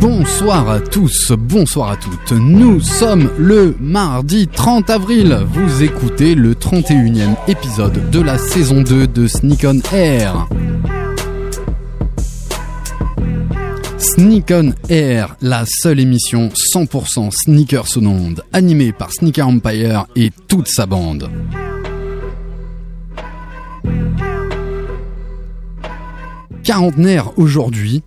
Bonsoir à tous, bonsoir à toutes. Nous sommes le mardi 30 avril. Vous écoutez le 31e épisode de la saison 2 de Sneak on Air. Sneak on Air, la seule émission 100% sneakers au monde, animée par Sneaker Empire et toute sa bande. Quarantenaire aujourd'hui,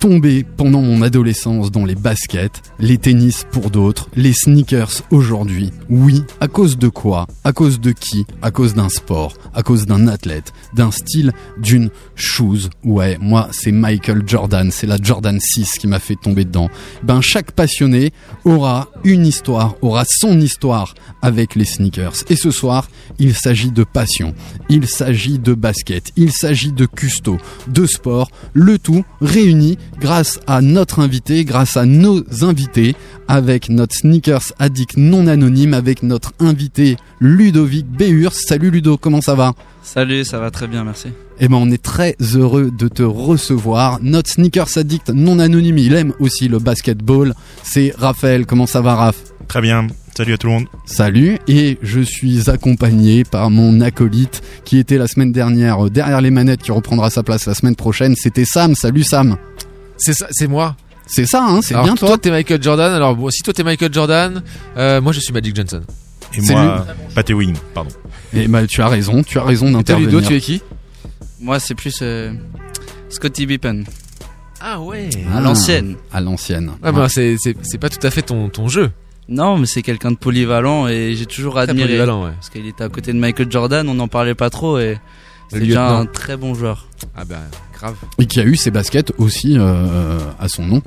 tombé pendant mon adolescence dans les baskets, les tennis pour d'autres, les sneakers aujourd'hui. Oui, à cause de quoi? À cause de qui? À cause d'un sport, à cause d'un athlète, d'un style, d'une shoes. Ouais, moi c'est Michael Jordan, c'est la Jordan 6 qui m'a fait tomber dedans. Ben chaque passionné aura une histoire, aura son histoire avec les sneakers. Et ce soir, il s'agit de passion, il s'agit de basket, il s'agit de custo, de sport, le tout réuni grâce à notre invité, grâce à nos invités, avec notre sneakers addict non anonyme, avec notre invité Ludovic Béhurs. Salut Ludo, comment ça va? Salut, ça va très bien, merci. Eh ben on est très heureux de te recevoir. Notre sneakers addict non anonyme, il aime aussi le basketball. C'est Raphaël, comment ça va Raph? Très bien. Salut à tout le monde. Salut, et je suis accompagné par mon acolyte qui était la semaine dernière euh, derrière les manettes, qui reprendra sa place la semaine prochaine. C'était Sam. Salut Sam. C'est ça, c'est moi. C'est ça, hein, c'est Alors, bien toi. toi. t'es Michael Jordan. Alors bon, si toi t'es Michael Jordan, euh, moi je suis Magic Johnson. Et C'est moi, Pat Ewing, pardon. Et bah tu as raison, tu as raison Et toi Ludo, d'intervenir. tu es qui? Moi, c'est plus euh, Scotty Pippen, Ah ouais. Ah, à l'ancienne. À l'ancienne. Ouais, bah, c'est c'est c'est pas tout à fait ton ton jeu. Non, mais c'est quelqu'un de polyvalent et j'ai toujours Très admiré. polyvalent, ouais. Parce qu'il était à côté de Michael Jordan, on n'en parlait pas trop et c'est déjà un très bon joueur. Ah bah grave. Et qui a eu ses baskets aussi euh, à son nom,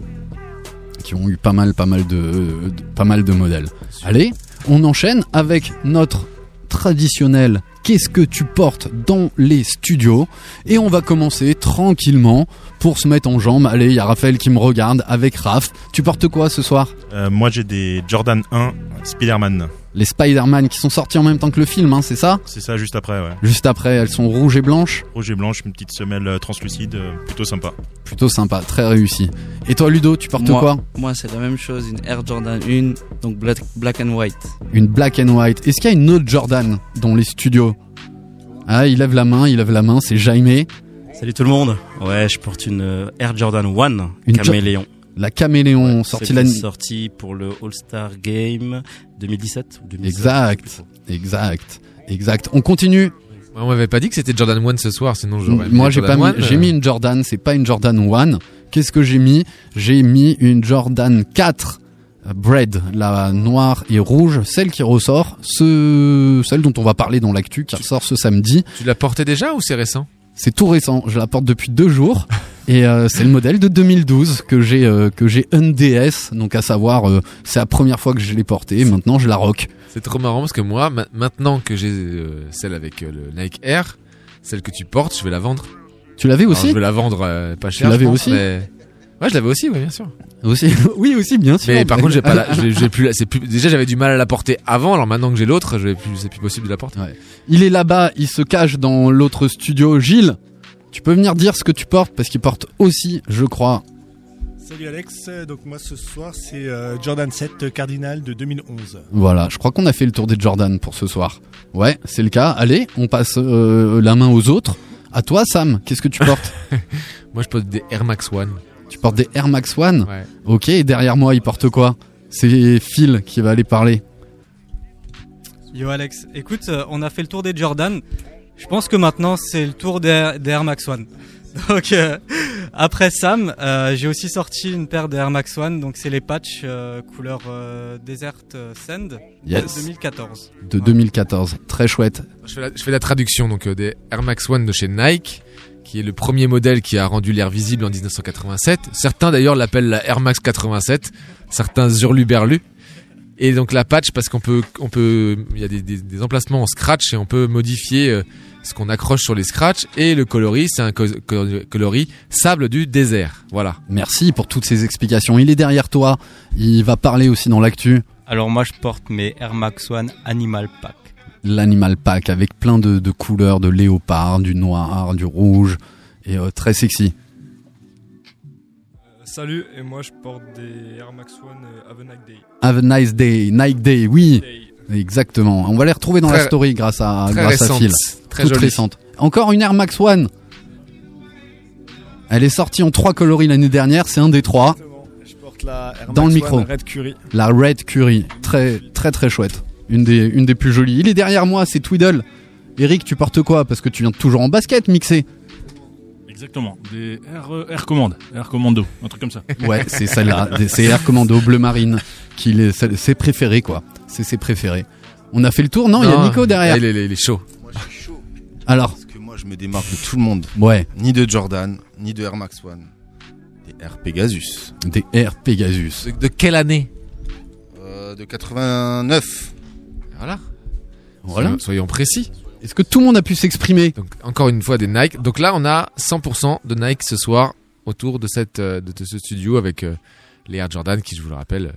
qui ont eu pas mal, pas mal de, de- pas mal de modèles. Allez, on enchaîne avec notre traditionnel. Qu'est-ce que tu portes dans les studios? Et on va commencer tranquillement pour se mettre en jambe. Allez, il y a Raphaël qui me regarde avec Raph. Tu portes quoi ce soir? Euh, moi, j'ai des Jordan 1 Spider-Man. Les Spider-Man qui sont sortis en même temps que le film, hein, c'est ça? C'est ça, juste après, ouais. Juste après, elles sont rouges et blanches. Rouge et blanche, une petite semelle euh, translucide, euh, plutôt sympa. Plutôt sympa, très réussi. Et toi Ludo, tu portes moi, quoi? Moi, c'est la même chose, une Air Jordan 1, donc black, black and white. Une black and white. Est-ce qu'il y a une autre Jordan dans les studios? Ah, il lève la main, il lève la main, c'est Jaime. Salut tout le monde. Ouais, je porte une euh, Air Jordan 1 Une caméléon. La caméléon, Ouais, sortie l'année. sortie pour le All-Star Game 2017 ou 2016. Exact, exact, exact. On continue. On m'avait pas dit que c'était Jordan 1 ce soir, sinon j'aurais. Moi, mis j'ai pas Jordan mis, 1, j'ai euh, mis une Jordan, c'est pas une Jordan 1. Qu'est-ce que j'ai mis? J'ai mis une Jordan 4 euh, Bread, la noire et rouge, celle qui ressort, ce, celle dont on va parler dans l'actu, qui ressort ce samedi. Tu l'as porté déjà ou c'est récent? C'est tout récent. Je la porte depuis deux jours. Et euh, c'est le modèle de 2012 que j'ai euh, que j'ai NDS, donc à savoir euh, c'est la première fois que je l'ai portée. Maintenant je la rock. C'est trop marrant parce que moi, ma- maintenant que j'ai euh, celle avec euh, le Nike Air, celle que tu portes, je vais la vendre. Tu l'avais aussi Je vais la vendre euh, pas cher. l'avais je pense, aussi mais- Ouais, je l'avais aussi, ouais, bien sûr. Aussi, oui aussi bien sûr. Mais par contre, j'ai pas la, plus, c'est plus, déjà j'avais du mal à la porter avant, alors maintenant que j'ai l'autre, je plus, c'est plus possible de la porter. Il est là-bas, il se cache dans l'autre studio. Gilles, tu peux venir dire ce que tu portes parce qu'il porte aussi, je crois. Salut Alex, donc moi ce soir c'est euh, Jordan 7 Cardinal de 2011. Voilà, je crois qu'on a fait le tour des Jordan pour ce soir. Ouais, c'est le cas. Allez, on passe euh, la main aux autres. À toi, Sam, qu'est-ce que tu portes? Moi, je porte des Air Max One. Tu portes des Air Max One? Ouais. Ok, et derrière moi, il porte quoi? C'est Phil qui va aller parler. Yo Alex, écoute, euh, on a fait le tour des Jordan. Je pense que maintenant c'est le tour des, des Air Max One. Donc euh, après Sam, euh, j'ai aussi sorti une paire de Air Max One, donc c'est les patchs euh, couleur euh, Desert euh, Sand Yes. de 2014. De 2014. Très chouette. Je fais la, je fais la traduction donc euh, des Air Max One de chez Nike, qui est le premier modèle qui a rendu l'air visible en 1987. Certains d'ailleurs l'appellent la Air Max 87, certains hurluberlus. Et donc la patch parce qu'on peut, on peut, il y a des, des- des emplacements en scratch et on peut modifier euh, ce qu'on accroche sur les scratchs. Et le coloris, c'est un co- co- coloris sable du désert. Voilà. Merci pour toutes ces explications. Il est derrière toi. Il va parler aussi dans l'actu. Alors moi je porte mes Air Max One Animal Pack. L'animal pack avec plein de, de couleurs, de léopard, du noir, du rouge et euh, très sexy. Salut, et moi je porte des Air Max One euh, Have a Nice Day. Have a nice day, Nike Day, oui, exactement. On va les retrouver dans la story grâce à très grâce à Phil. très Toute jolie. récente. Encore une Air Max One. Elle est sortie en trois coloris l'année dernière, c'est un des trois. Je porte la Air Dans Max le micro. One Red Curry. La Red Curry, très très très chouette. Une des une des plus jolies. Il est derrière moi, c'est Twiddle. Eric, tu portes quoi? Parce que tu viens toujours en basket mixé. Exactement, des Air, euh, Air Command, Air Commando, un truc comme ça. Ouais, c'est celle-là. C'est Air Commando bleu marine. Qui est c'est ses préférés quoi. C'est ses préférés. On a fait le tour, non? Il y a Nico derrière. il est- il est- il est chaud. Alors, Parce que moi, je me démarque de tout le monde. ouais, Ni de Jordan, ni de Air Max One. Des Air Pegasus. des Air Pegasus. De, de quelle année? Euh, de 89. Voilà. Voilà. Soyons, soyons précis. Est-ce que tout le monde a pu s'exprimer Donc encore une fois des Nike. Donc là on a 100% de Nike ce soir autour de cette euh, de, de ce studio avec euh, les Air Jordan qui je vous le rappelle euh,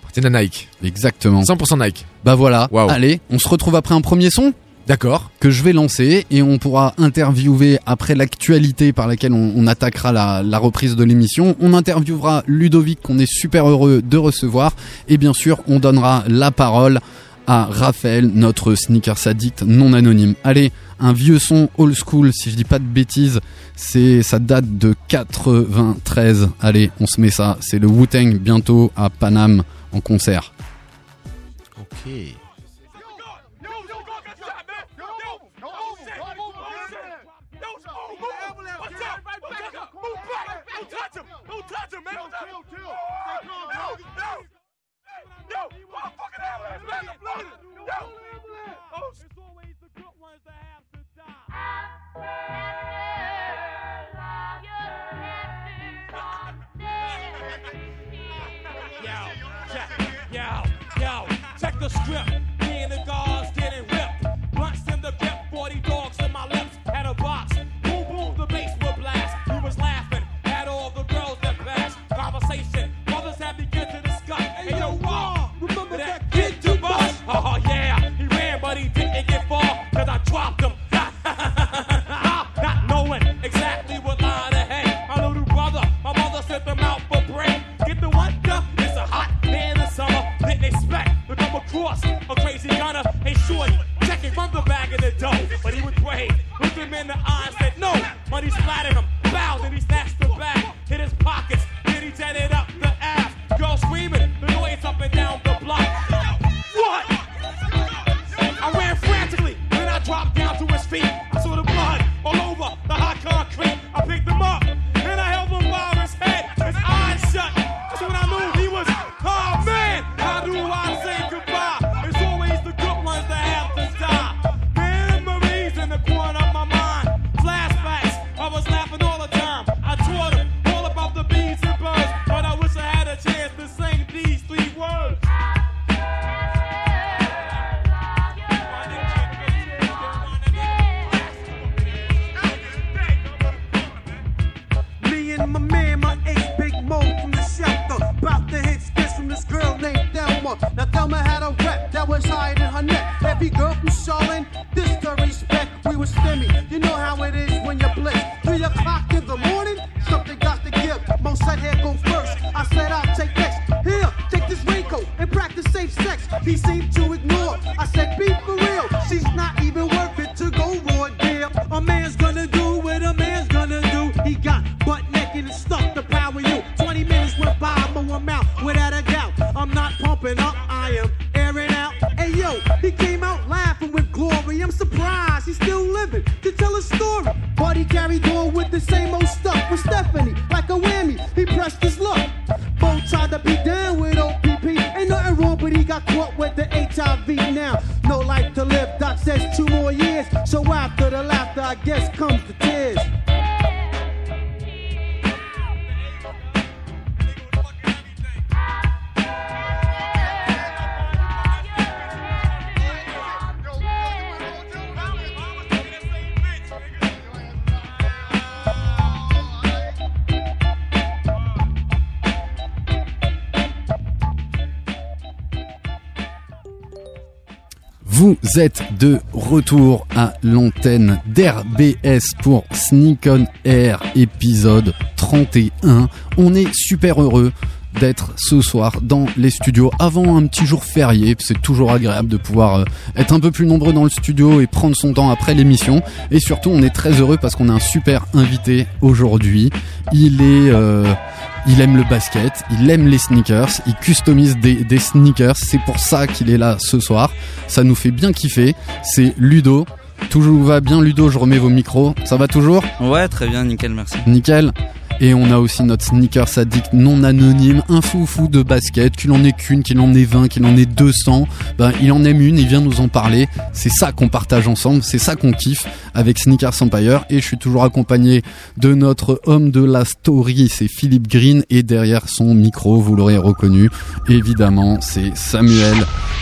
appartiennent à Nike. Exactement. 100% Nike. Bah voilà. Allez, on se retrouve après un premier son D'accord. que je vais lancer et on pourra interviewer après l'actualité par laquelle on, on attaquera la, la reprise de l'émission. On interviewera Ludovic qu'on est super heureux de recevoir et bien sûr on donnera la parole à Raphaël, notre sneakers addict non anonyme. Allez, un vieux son old school, si je dis pas de bêtises, c'est ça date de 93. Allez, on se met ça. C'est le Wu-Tang bientôt à Paname en concert. Happy money's flat them. Êtes de retour à l'antenne d'RBS pour Sneak on Air épisode 31. On est super heureux d'être ce soir dans les studios avant un petit jour férié. C'est toujours agréable de pouvoir euh, être un peu plus nombreux dans le studio et prendre son temps après l'émission. Et surtout, on est très heureux parce qu'on a un super invité aujourd'hui. Il est... euh, il aime le basket, il aime les sneakers, il customise des, des sneakers, c'est pour ça qu'il est là ce soir. Ça nous fait bien kiffer. C'est Ludo. Toujours va bien Ludo, je remets vos micros. Ça va toujours? Ouais, très bien, nickel, merci. Nickel. Et on a aussi notre sneakers addict non anonyme, un foufou de basket, qu'il en ait qu'une, qu'il en ait 20, qu'il en ait 200. Ben, il en aime une, il vient nous en parler. C'est ça qu'on partage ensemble, c'est ça qu'on kiffe avec Sneakers Empire. Et je suis toujours accompagné de notre homme de la story, c'est Philippe Green. Et derrière son micro, vous l'aurez reconnu, évidemment, c'est Samuel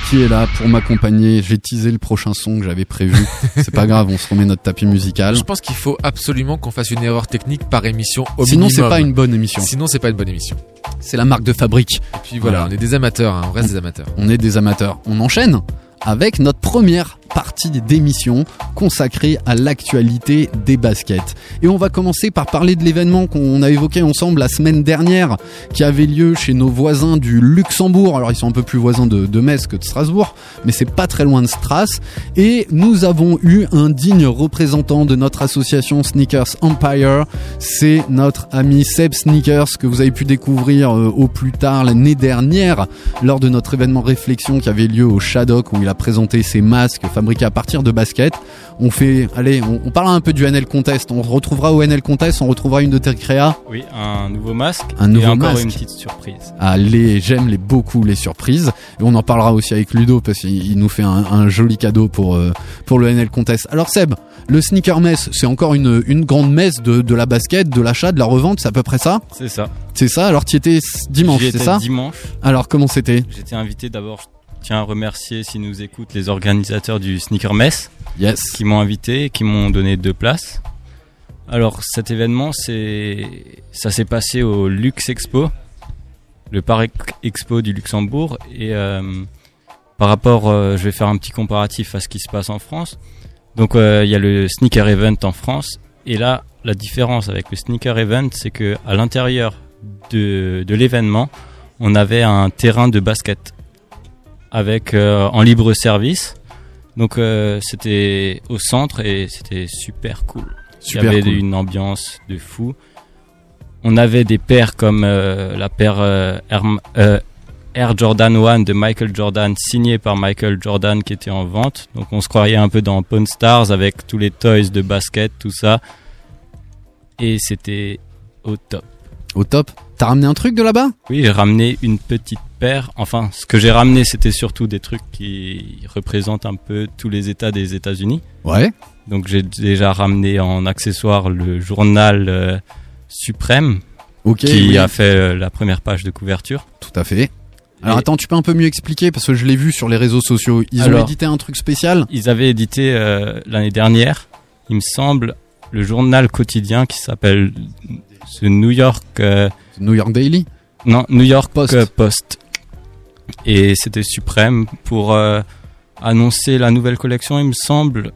qui est là pour m'accompagner. J'ai teasé le prochain son que j'avais prévu. c'est pas grave, on se remet notre tapis musical. Je pense qu'il faut absolument qu'on fasse une erreur technique par émission au Sinon, c'est pas une bonne émission. Sinon, c'est pas une bonne émission. C'est la marque de fabrique. Et puis voilà, on est des amateurs, hein, on reste des amateurs. On est des amateurs. On enchaîne avec notre première partie d'émission consacrée à l'actualité des baskets. Et on va commencer par parler de l'événement qu'on a évoqué ensemble la semaine dernière, qui avait lieu chez nos voisins du Luxembourg. Alors ils sont un peu plus voisins de, Metz que de Strasbourg, mais c'est pas très loin de Stras. Et nous avons eu un digne représentant de notre association Sneakers Empire. C'est notre ami Seb Sneakers que vous avez pu découvrir euh, au plus tard l'année dernière lors de notre événement réflexion qui avait lieu au Shadok où il a présenté ses masques fabriqués à partir de baskets. On fait, allez, on, on parle un peu du NL Contest. On retrouvera au NL Contest, on retrouvera une de tes créas. Oui, un nouveau masque. Un et nouveau encore masque. une petite surprise. Ah, les, j'aime les beaucoup les surprises. Et on en parlera aussi avec Ludo parce qu'il il nous fait un, un joli cadeau pour, euh, pour le NL Contest. Alors Seb, le Sneaker Mess, c'est encore une, une grande messe de, de la basket, de l'achat, de la revente, c'est à peu près ça? C'est ça. C'est ça, alors tu étais dimanche, c'est ça? dimanche. Alors comment c'était? J'étais invité d'abord. Je tiens à remercier, si nous écoutent, les organisateurs du Sneaker Mess. Yes. Qui m'ont invité et qui m'ont donné deux places. Alors cet événement, c'est, ça s'est passé au Lux Expo, le Parc Expo du Luxembourg. Et euh, par rapport, euh, je vais faire un petit comparatif à ce qui se passe en France. Donc euh, il y a le Sneaker Event en France. Et là, la différence avec le Sneaker Event, c'est que à l'intérieur de, de l'événement, on avait un terrain de basket avec euh, en libre service. Donc euh, c'était au centre et c'était super cool. Super Il y avait cool. une ambiance de fou. On avait des paires comme euh, la paire Air, Air Jordan 1 de Michael Jordan signée par Michael Jordan qui était en vente. Donc on se croyait un peu dans Pawn Stars avec tous les toys de basket, tout ça. Et c'était au top. Au top. T'as ramené un truc de là-bas? Oui, j'ai ramené une petite Enfin, ce que j'ai ramené, c'était surtout des trucs qui représentent un peu tous les États des États-Unis. Ouais. Donc j'ai déjà ramené en accessoire le journal euh, Suprême, qui oui. a fait euh, la première page de couverture. Tout à fait. Alors Et- attends, tu peux un peu mieux expliquer parce que je l'ai vu sur les réseaux sociaux. Ils ont Alors, édité un truc spécial? Ils avaient édité euh, l'année dernière, il me semble, le journal quotidien qui s'appelle The New York. New York Daily? Non, New York Post. Post. Et c'était suprême pour euh, annoncer la nouvelle collection, il me semble.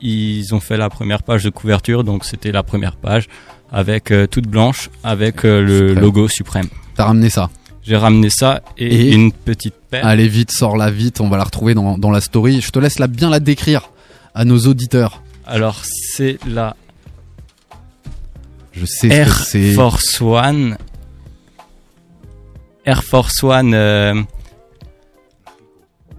Ils ont fait la première page de couverture, donc c'était la première page avec euh, toute blanche avec euh, le Suprême. logo suprême. T'as ramené ça J'ai ramené ça et, Et une petite paire. Allez vite, sors-la vite, on va la retrouver dans, dans la story. Je te laisse la, bien la décrire à nos auditeurs. Alors c'est la Je sais Air ce que c'est. Force One. Air Force One. euh,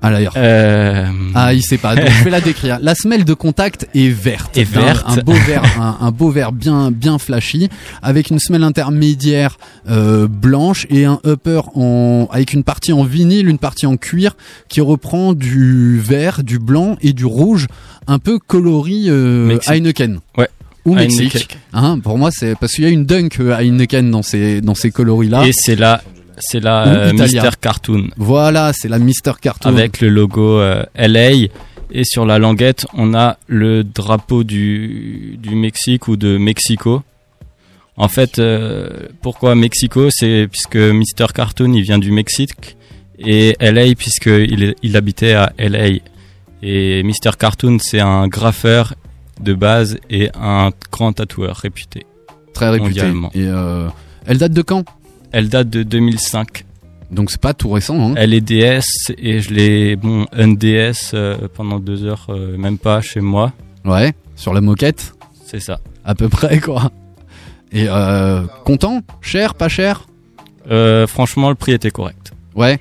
à l'air Euh, Ah, il sait pas. Donc je vais la décrire. La semelle de contact est verte. Est Un- verte. Un, beau vert, un, un beau vert bien bien flashy, avec une semelle intermédiaire euh, blanche et un upper en avec une partie en vinyle, une partie en cuir qui reprend du vert, du blanc et du rouge, un peu coloris euh. Heineken. Ouais. Ou. Mexique. Hein, pour moi, c'est parce qu'il y a une dunk euh, Heineken dans ces dans ces coloris là. Et c'est la, c'est la euh. Mister Cartoon Voilà, c'est la Mister Cartoon. avec le logo euh, LA et sur la languette on a le drapeau du, du Mexique ou de Mexico. En fait, euh, pourquoi Mexico? C'est puisque Mister Cartoon il vient du Mexique et LA puisque il, habitait à LA. Et Mister Cartoon c'est un graffeur de base et un grand tatoueur réputé. très réputé. Et euh, elle date de quand? Elle date de 2005. Donc c'est pas tout récent. Hein. Elle est DS et je l'ai bon un DS euh, pendant deux heures, euh, même pas chez moi. Ouais, sur la moquette, C'est ça. à peu près quoi. Et euh, content? Cher? Pas cher? Euh, franchement, le prix était correct. Ouais.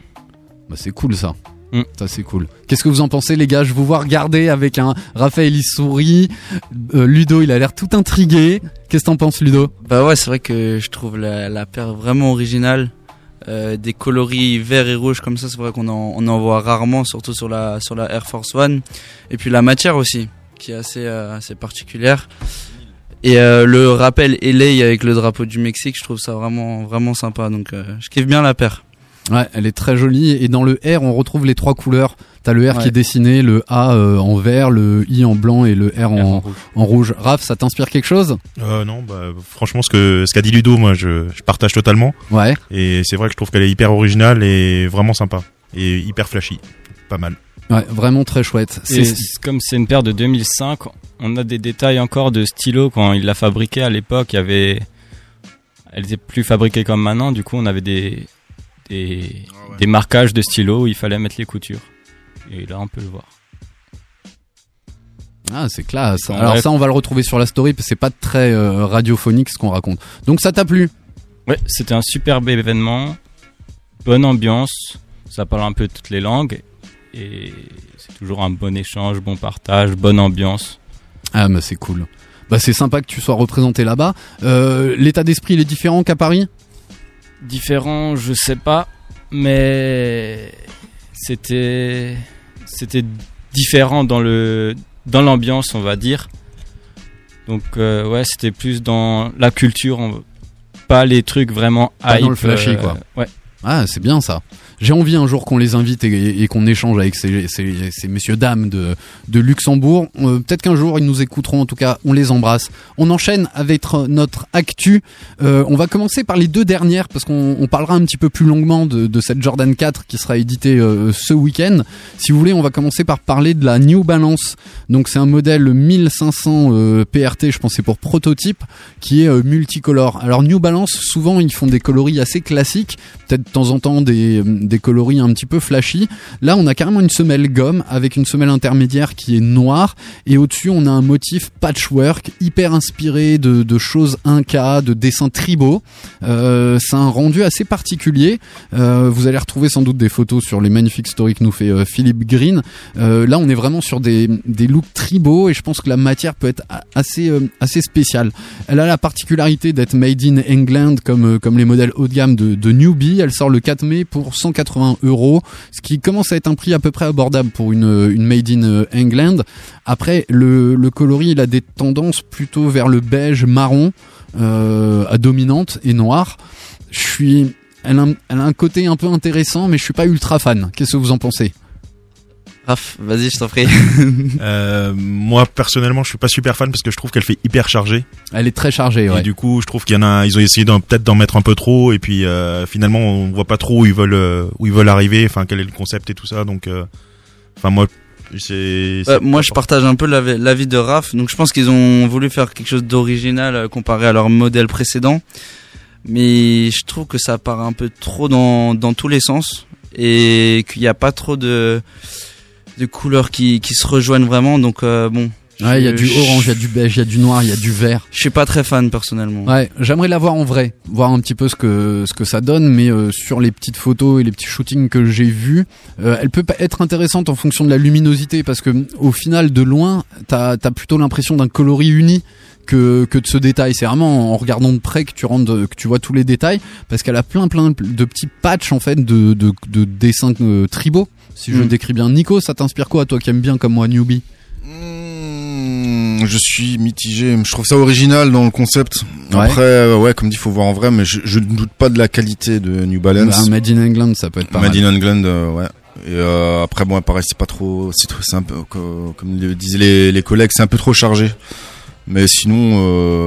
Bah c'est cool ça. Mm. Ça c'est cool. Qu'est-ce que vous en pensez les gars? Je vous vois regarder avec un Raphaël il sourit, Euh, Ludo il a l'air tout intrigué. Qu'est-ce que t'en penses Ludo? Bah ouais, c'est vrai que je trouve la, la paire vraiment originale. Euh, des coloris verts et rouges comme ça, c'est vrai qu'on en, on en voit rarement, surtout sur la, sur la Air Force One. Et puis la matière aussi, qui est assez, euh, assez particulière. Et euh, le rappel LA avec le drapeau du Mexique, je trouve ça vraiment, vraiment sympa. Donc euh, je kiffe bien la paire. Ouais, elle est très jolie et dans le R on retrouve les trois couleurs. T'as le R qui est dessiné, le A euh, en vert, le I en blanc et le R en, rouge. en rouge. Raph, ça t'inspire quelque chose? Euh, non, bah, franchement, ce que ce qu'a dit Ludo, moi, je, je partage totalement. Ouais. Et c'est vrai que je trouve qu'elle est hyper originale et vraiment sympa et hyper flashy. Pas mal. Ouais, vraiment très chouette. Et comme c'est une paire de 2005, on a des détails encore de stylo quand il l'a fabriquée à l'époque. Il y avait, elle était plus fabriquée comme maintenant. Du coup, on avait des des, des marquages de stylo où il fallait mettre les coutures. Et là, on peut le voir. Ah, c'est classe. Ouais. Alors ça, on va le retrouver sur la story, parce que c'est pas très euh, radiophonique ce qu'on raconte. Donc ça t'a plu? Ouais, c'était un superbe événement, bonne ambiance, ça parle un peu toutes les langues et c'est toujours un bon échange, bon partage, bonne ambiance. Ah, mais c'est cool. Bah c'est sympa que tu sois représenté là-bas. Euh, L'état d'esprit, il est différent qu'à Paris? Différent, je sais pas, mais c'était c'était différent dans le dans l'ambiance, on va dire. Donc euh, ouais, c'était plus dans la culture, on- pas les trucs vraiment Pas hype. dans le flashy, euh, quoi. Ouais. Ah, c'est bien ça. J'ai envie un jour qu'on les invite et, qu'on échange avec ces, messieurs dames de, Luxembourg. Euh, Peut-être qu'un jour ils nous écouteront. En tout cas, on les embrasse. On enchaîne avec tr- notre actu. Euh, on va commencer par les deux dernières parce qu'on on parlera un petit peu plus longuement de, cette Jordan 4 qui sera éditée euh, ce week-end. Si vous voulez, on va commencer par parler de la New Balance. Donc c'est un modèle 1500 euh, PRT, je pense c'est pour prototype, qui est multicolore. Alors New Balance, souvent ils font des coloris assez classiques, peut-être de temps en temps des, des coloris un petit peu flashy. Là, on a carrément une semelle gomme avec une semelle intermédiaire qui est noire et au-dessus on a un motif patchwork hyper inspiré de, de choses inca, de dessins tribaux. Euh, c'est un rendu assez particulier. Euh, vous allez retrouver sans doute des photos sur les magnifiques stories que nous fait euh, Philippe Green. Euh, là, on est vraiment sur des, looks tribaux et je pense que la matière peut être assez, assez spéciale. Elle a la particularité d'être made in England comme, comme les modèles haut de gamme de, de Newbie. Elle sort le 4 mai pour 180 euros, ce qui commence à être un prix à peu près abordable pour une, made in euh, England. Après, le, coloris, il a des tendances plutôt vers le beige marron, euh, à dominante et noir. Je suis, elle a, un- côté un peu intéressant, mais je suis pas ultra fan. Qu'est-ce que vous en pensez? Raph, vas-y, je t'en prie. Euh, moi personnellement, je suis pas super fan parce que je trouve qu'elle fait hyper chargée. Elle est très chargée, ouais. Et du coup, je trouve qu'il y en a, ils ont essayé d'en- peut-être d'en mettre un peu trop et puis euh, finalement, on voit pas trop où ils veulent euh, où ils veulent arriver. Enfin, quel est le concept et tout ça. Donc, euh, enfin moi, c'est. c'est Ouais, moi, je partage un peu l'avi l'avis de Raph. Donc, je pense qu'ils ont voulu faire quelque chose d'original euh, comparé à leur modèle précédent. Mais je trouve que ça part un peu trop dans, dans tous les sens et qu'il n'y a pas trop de, de couleurs qui, qui se rejoignent vraiment. Donc, euh, bon, Ouais, il y a du orange, il y a du beige, il y a du noir, il y a du vert. Je suis pas très fan personnellement. Ouais, j'aimerais la voir en vrai, voir un petit peu ce que ce que ça donne, mais euh, sur les petites photos et les petits shootings que j'ai vus, euh, elle peut être intéressante en fonction de la luminosité, parce que au final, de loin, t'as as plutôt l'impression d'un coloris uni que que de ce détail. C'est vraiment en regardant de près que tu rentres, que tu vois tous les détails, parce qu'elle a plein plein de petits patchs en fait de de, de dessins euh, tribaux. Si je Mm. décris bien, Nico, ça t'inspire quoi, toi qui aimes bien comme moi, newbie? Hmm, Je suis mitigé. Je trouve ça original dans le concept. Ouais. Après, euh, ouais, comme dit, faut voir en vrai, mais je, ne doute pas de la qualité de New Balance. Bah, Made in England, ça peut être pas Made mal. in England, euh, ouais. Et euh, après, bon, pareil, c'est pas trop, c'est un peu, co- comme le disaient les, les collègues, c'est un peu trop chargé. Mais sinon,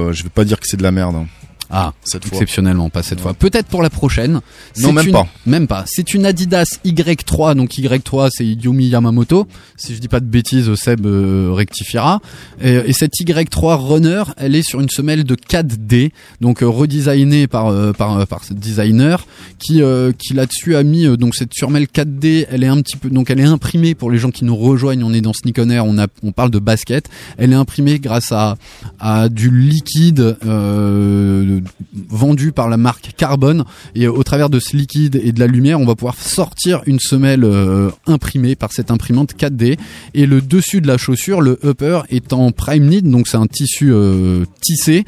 euh, je vais pas dire que c'est de la merde. hein. Ah, Cette fois. exceptionnellement, pas cette fois. Peut-être pour la prochaine. Non, même une- pas. Même pas. C'est une Adidas Y3, donc Y3 c'est Yumi Yamamoto. Si je dis pas de bêtises, Seb euh, rectifiera. Et, et cette Y3 Runner, elle est sur une semelle de 4D, donc euh, redesignée par euh, par euh, par ce designer qui euh, qui là-dessus a mis euh, donc cette semelle 4D. Elle est un petit peu donc elle est imprimée pour les gens qui nous rejoignent. On est dans Sneak on Air, on a on parle de basket. Elle est imprimée grâce à à du liquide euh, vendu par la marque Carbon. Et euh, au travers de ce liquide et de la lumière on va pouvoir sortir une semelle euh, imprimée par cette imprimante 4D et le dessus de la chaussure le upper est en prime knit. Donc c'est un tissu euh, tissé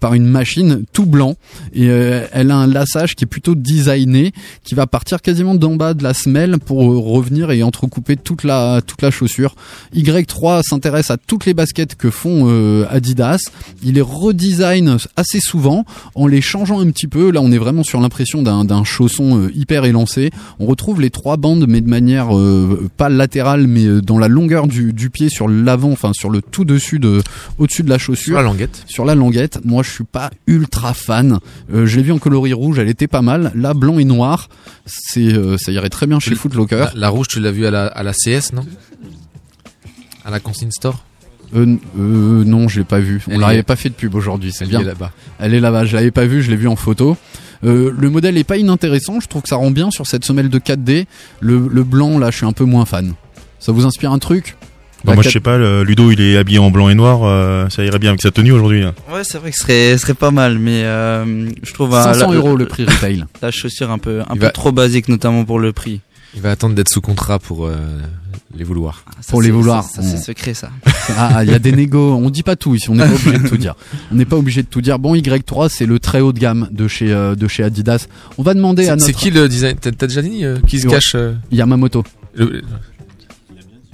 par une machine tout blanc. Et elle a un lassage qui est plutôt designé qui va partir quasiment d'en bas de la semelle pour revenir et entrecouper toute la toute la chaussure. Y3 s'intéresse à toutes les baskets que font Adidas. Il les redesign assez souvent en les changeant un petit peu. Là, on est vraiment sur l'impression d'un chausson euh, hyper élancé. On retrouve les trois bandes, mais de manière euh, pas latérale, mais euh, dans la longueur du, du pied, sur l'avant, enfin sur le tout dessus de, au-dessus de la chaussure. Sur la languette. Sur la languette. Moi, je suis pas ultra fan. Euh, je l'ai vu en coloris rouge, elle était pas mal. Là, blanc et noir, c'est, euh, ça irait très bien chez Footlocker. La, la rouge, tu l'as vue à la, à la CS, non? À la Consigne Store? Euh, n- euh, non, je l'ai pas vu. On l'avait est- pas fait de pub aujourd'hui, c'est Elle bien. est là-bas. Elle est là-bas. Je l'avais pas vu, je l'ai vu en photo. Euh, le modèle est pas inintéressant. Je trouve que ça rend bien sur cette semelle de 4D. Le, le blanc, là, je suis un peu moins fan. Ça vous inspire un truc? Bah, moi, je 4 sais pas, le Ludo, il est habillé en blanc et noir, euh, ça irait bien avec sa tenue aujourd'hui. hein. Ouais, c'est vrai que ce serait, ce serait pas mal, mais euh, je trouve euh, 500 la- euros le prix retail. La chaussure un peu, un Il peu va- trop basique, notamment pour le prix. Il va attendre d'être sous contrat pour euh, les vouloir. Ça, Pour les vouloir. Ça, ça, c'est secret, ça. Ah, il y a des négos. On dit pas tout ici. On n'est pas obligé de tout dire. On n'est pas obligé de tout dire. Bon, Y3, c'est le très haut de gamme de chez euh, de chez Adidas. On va demander à C'est notre c'est qui le design? T'as t'as déjà dit euh, qui se Ouais. cache euh, Yamamoto. le-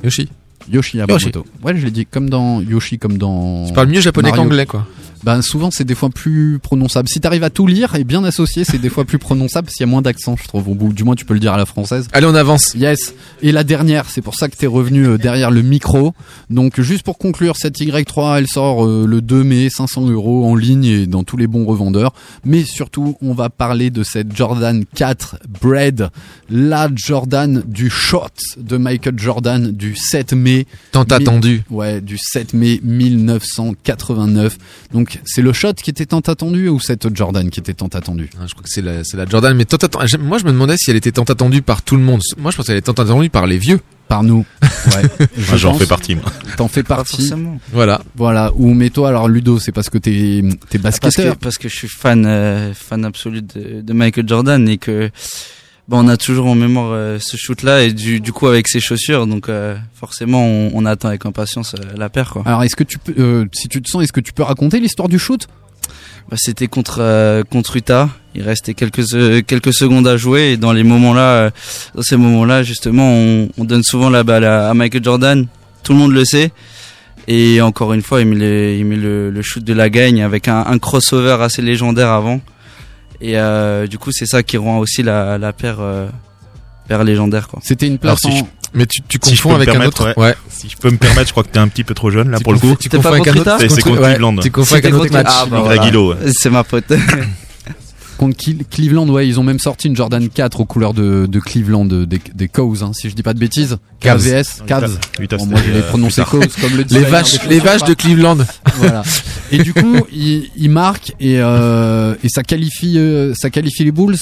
Yoshi. Yoshi Yamamoto. Ouais, je l'ai dit comme dans Yoshi, comme dans. Tu parles mieux japonais qu'anglais, quoi. Ben souvent c'est des fois plus prononçable. Si t'arrives à tout lire et bien associer, c'est des fois plus prononçable s'il y a moins d'accent, je trouve. Au bout, du moins tu peux le dire à la française. Allez, on avance. Yes. Et la dernière, c'est pour ça que t'es revenu euh, derrière le micro. Donc juste pour conclure, cette Y3, elle sort euh, le 2 mai, 500 euros en ligne et dans tous les bons revendeurs. Mais surtout, on va parler de cette Jordan 4 Bread, la Jordan du shot de Michael Jordan du 7 mai. Tant attendu. Ouais, du 7 mai 1989. Donc c'est le shot qui était tant attendu ou cette Jordan qui était tant attendue Ah, Je crois que c'est la, c'est la Jordan, mais tant atten- j'aime- Moi, je me demandais si elle était tant attendue par tout le monde. Moi, je pensais qu'elle était tant attendue par les vieux. Par nous. Ouais. Je Moi, j'en pense. fais partie, moi. T'en fais Pas partie. forcément. Voilà. Voilà. Ou mais toi alors Ludo, c'est parce que t'es t'es Parce basketteur. que, parce que je suis fan, euh, fan absolu de, de Michael Jordan et que bon, on a toujours en mémoire euh, ce shoot-là et du, du coup avec ses chaussures, donc euh, forcément on, on attend avec impatience euh, la paire quoi. Alors est-ce que tu peux, euh, si tu te sens, est-ce que tu peux raconter l'histoire du shoot? Bah, C'était contre euh, contre Utah. Il restait quelques euh, quelques secondes à jouer et dans les moments-là, euh, dans ces moments-là justement, on, on donne souvent la balle à, à Michael Jordan. Tout le monde le sait. Et encore une fois, il met, le, il met le, le shoot de la gagne avec un, un crossover assez légendaire avant. Et euh, du coup, c'est ça qui rend aussi la, la paire, euh, paire légendaire. Quoi. C'était une Alors, place si en. Mais tu, tu Si je confonds me avec un autre. ouais. Ouais. Si je peux me permettre, je crois que t'es un petit peu trop jeune, là, Tu pour le coup. Tu confonds pas avec un autre. C'est- contre- Cleveland. Tu confonds avec un autre match. Ah, bah, voilà. C'est ma pote. Contre Cle- Cleveland, ouais, ils ont même sorti une Jordan 4 aux couleurs de, de Cleveland, des, des Cows, hein, si je dis pas de bêtises. Cavs. KVS, Cavs. Bon, moi, je l'ai prononcé plus tard. Cows, comme le Les designer vaches, les vaches de Cleveland. voilà. Et du coup, il, il marque et, euh, et ça qualifie, euh, ça qualifie les Bulls?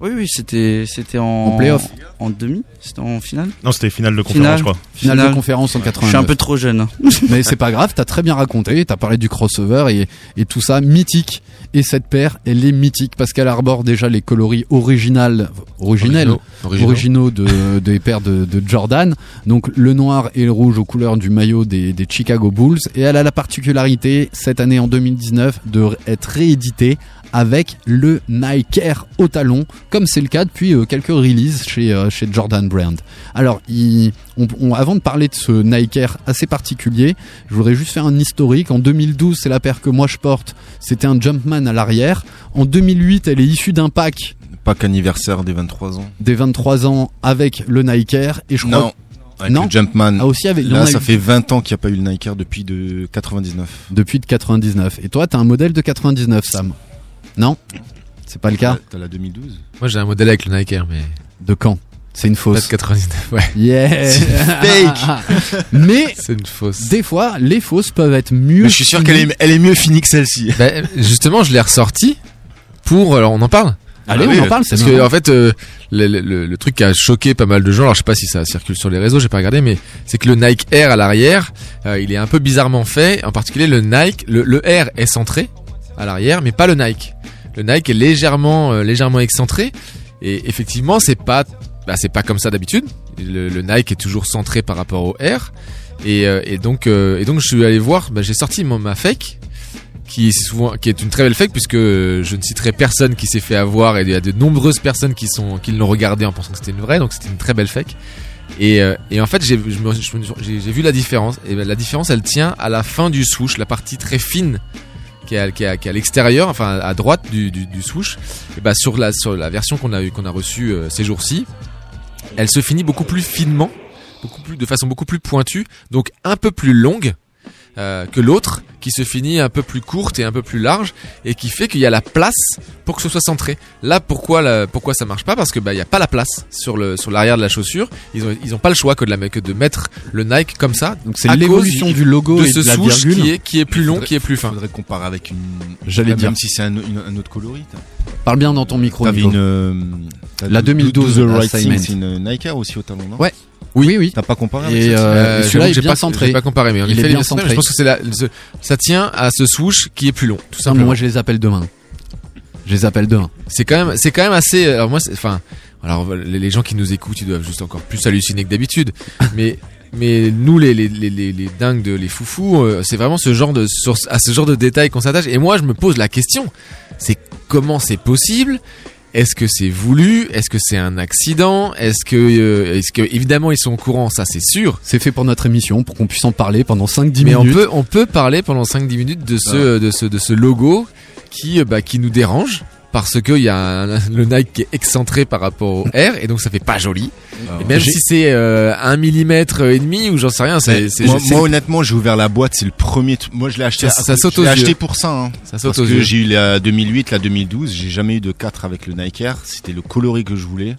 Oui, oui, c'était c'était en En playoff. en demi. C'était en finale? Non, c'était finale de conférence, je crois. Finale, de conférence en 89. Je suis un peu trop jeune. hein. Mais c'est pas grave, t'as très bien raconté, t'as parlé du crossover et, et tout ça, mythique. Et cette paire, elle est mythique parce qu'elle arbore déjà les coloris originales, originels, Originaux. Originaux. originaux de, des paires de, de Jordan. Donc le noir et le rouge aux couleurs du maillot des, des Chicago Bulls. Et elle a la particularité, cette année en 2019, de être rééditée avec le Nike Air au talon, comme c'est le cas depuis euh, quelques releases chez, euh, chez Jordan Brand. Alors, il- on- on- avant de parler de ce Nike Air assez particulier, je voudrais juste faire un historique. En 2012, c'est la paire que moi je porte, c'était un Jumpman à l'arrière. En 2008, elle est issue d'un pack Pack anniversaire des 23 ans. des 23 ans avec le Nike Air. Et je crois Non. Avec Non le Jumpman. Ah, aussi avec- Là, ça eu- fait 20 ans qu'il n'y a pas eu le Nike Air depuis de 99. depuis de 99. Et toi, t'as un modèle de 99, Sam? Non? C'est pas le cas? T'as la 2012 Moi j'ai un modèle avec le Nike Air, mais. De quand? C'est une fausse. Pas de 99, ouais. Yeah C'est fake. Mais C'est une fausse. des fois, les fausses peuvent être mieux. Mais je suis sûr qu'elle est, elle est mieux finie que celle-ci. Bah, justement, je l'ai ressorti pour. Alors, on en parle Allez, Ah on oui, en parle, c'est Parce que en fait, euh, le, le- le truc qui a choqué pas mal de gens, alors je sais pas si ça circule sur les réseaux, j'ai pas regardé, mais c'est que le Nike Air à l'arrière, euh, il est un peu bizarrement fait. En particulier, le Nike, le, le Air est centré à l'arrière, mais pas le Nike. Le Nike est légèrement, euh, légèrement excentré. Et effectivement, c'est pas, bah, c'est pas comme ça d'habitude. Le, Nike est toujours centré par rapport au Air. Et, euh, euh, donc, je suis allé voir. Bah, j'ai sorti mon- ma fake qui est souvent qui est une très belle fake puisque euh, je ne citerai personne qui s'est fait avoir et il y a de nombreuses personnes qui l'ont regardé en pensant que c'était une vraie donc c'était une très belle fake et, en fait j'ai vu la différence et ben, la différence elle tient à la fin du swoosh la partie très fine qui est à, l'extérieur enfin à droite du, swoosh et ben sur la version qu'on a reçue ces jours-ci elle se finit beaucoup plus finement de façon beaucoup plus pointue donc un peu plus longue euh, que l'autre qui se finit un peu plus courte et un peu plus large et qui fait qu'il y a la place pour que ce soit centré. Là pourquoi la- pourquoi ça marche pas? Parce que bah il y a pas la place sur le sur l'arrière de la chaussure. Ils ont ils ont pas le choix que de la que de mettre le Nike comme ça. Donc c'est à l'évolution cause du logo de et ce de la virgule. qui est qui est plus long, Faudrait- qui est plus fin. Faudrait comparer avec une. J'allais même dire. si c'est un, une- un autre coloris. t'as- Parle bien dans ton micro. T'avais une. euh, La Do- 2012 Do the Right c'est une Nike Air aussi au talon, non Ouais. Oui, oui. T'as pas comparé Et, euh, Euh, celui-là est bien pas- centré. j'ai pas comparé mais en Il effet est il bien est centré. Je pense que c'est la ce- ça tient à ce swoosh qui est plus long tout Non, mais simplement. moi je les appelle demain. Je les appelle demain. c'est quand même c'est quand même assez alors moi c'est- enfin alors les, les gens qui nous écoutent ils doivent juste encore plus halluciner que d'habitude mais mais nous les les, les, les, les dingues de les foufous euh, c'est vraiment ce genre de sur, à ce genre de détails qu'on s'attache et moi je me pose la question c'est comment c'est possible est-ce que c'est voulu? Est-ce que c'est un accident? Est-ce que, euh, est-ce que évidemment ils sont au courant Ça c'est sûr. C'est fait pour notre émission, pour qu'on puisse en parler pendant 5-10 Mais minutes. on peut, on peut parler pendant 5-10 minutes de ce, de ce, de ce logo qui, euh, bah, qui nous dérange parce que il y a un- le Nike qui est excentré par rapport au Air et donc ça fait pas joli. et même si c'est euh, un millimètre et demi ou j'en sais rien, c'est, c'est, moi, c'est- moi, honnêtement, j'ai ouvert la boîte, c'est le premier. truc- Moi, je l'ai acheté. Ça- à- ça saute je aux l'ai yeux. acheté pour ça. hein. Ça saute Parce aux que yeux. j'ai eu la 2008, la 2012. J'ai jamais eu de 4 avec le Nike Air. C'était le coloris que je voulais.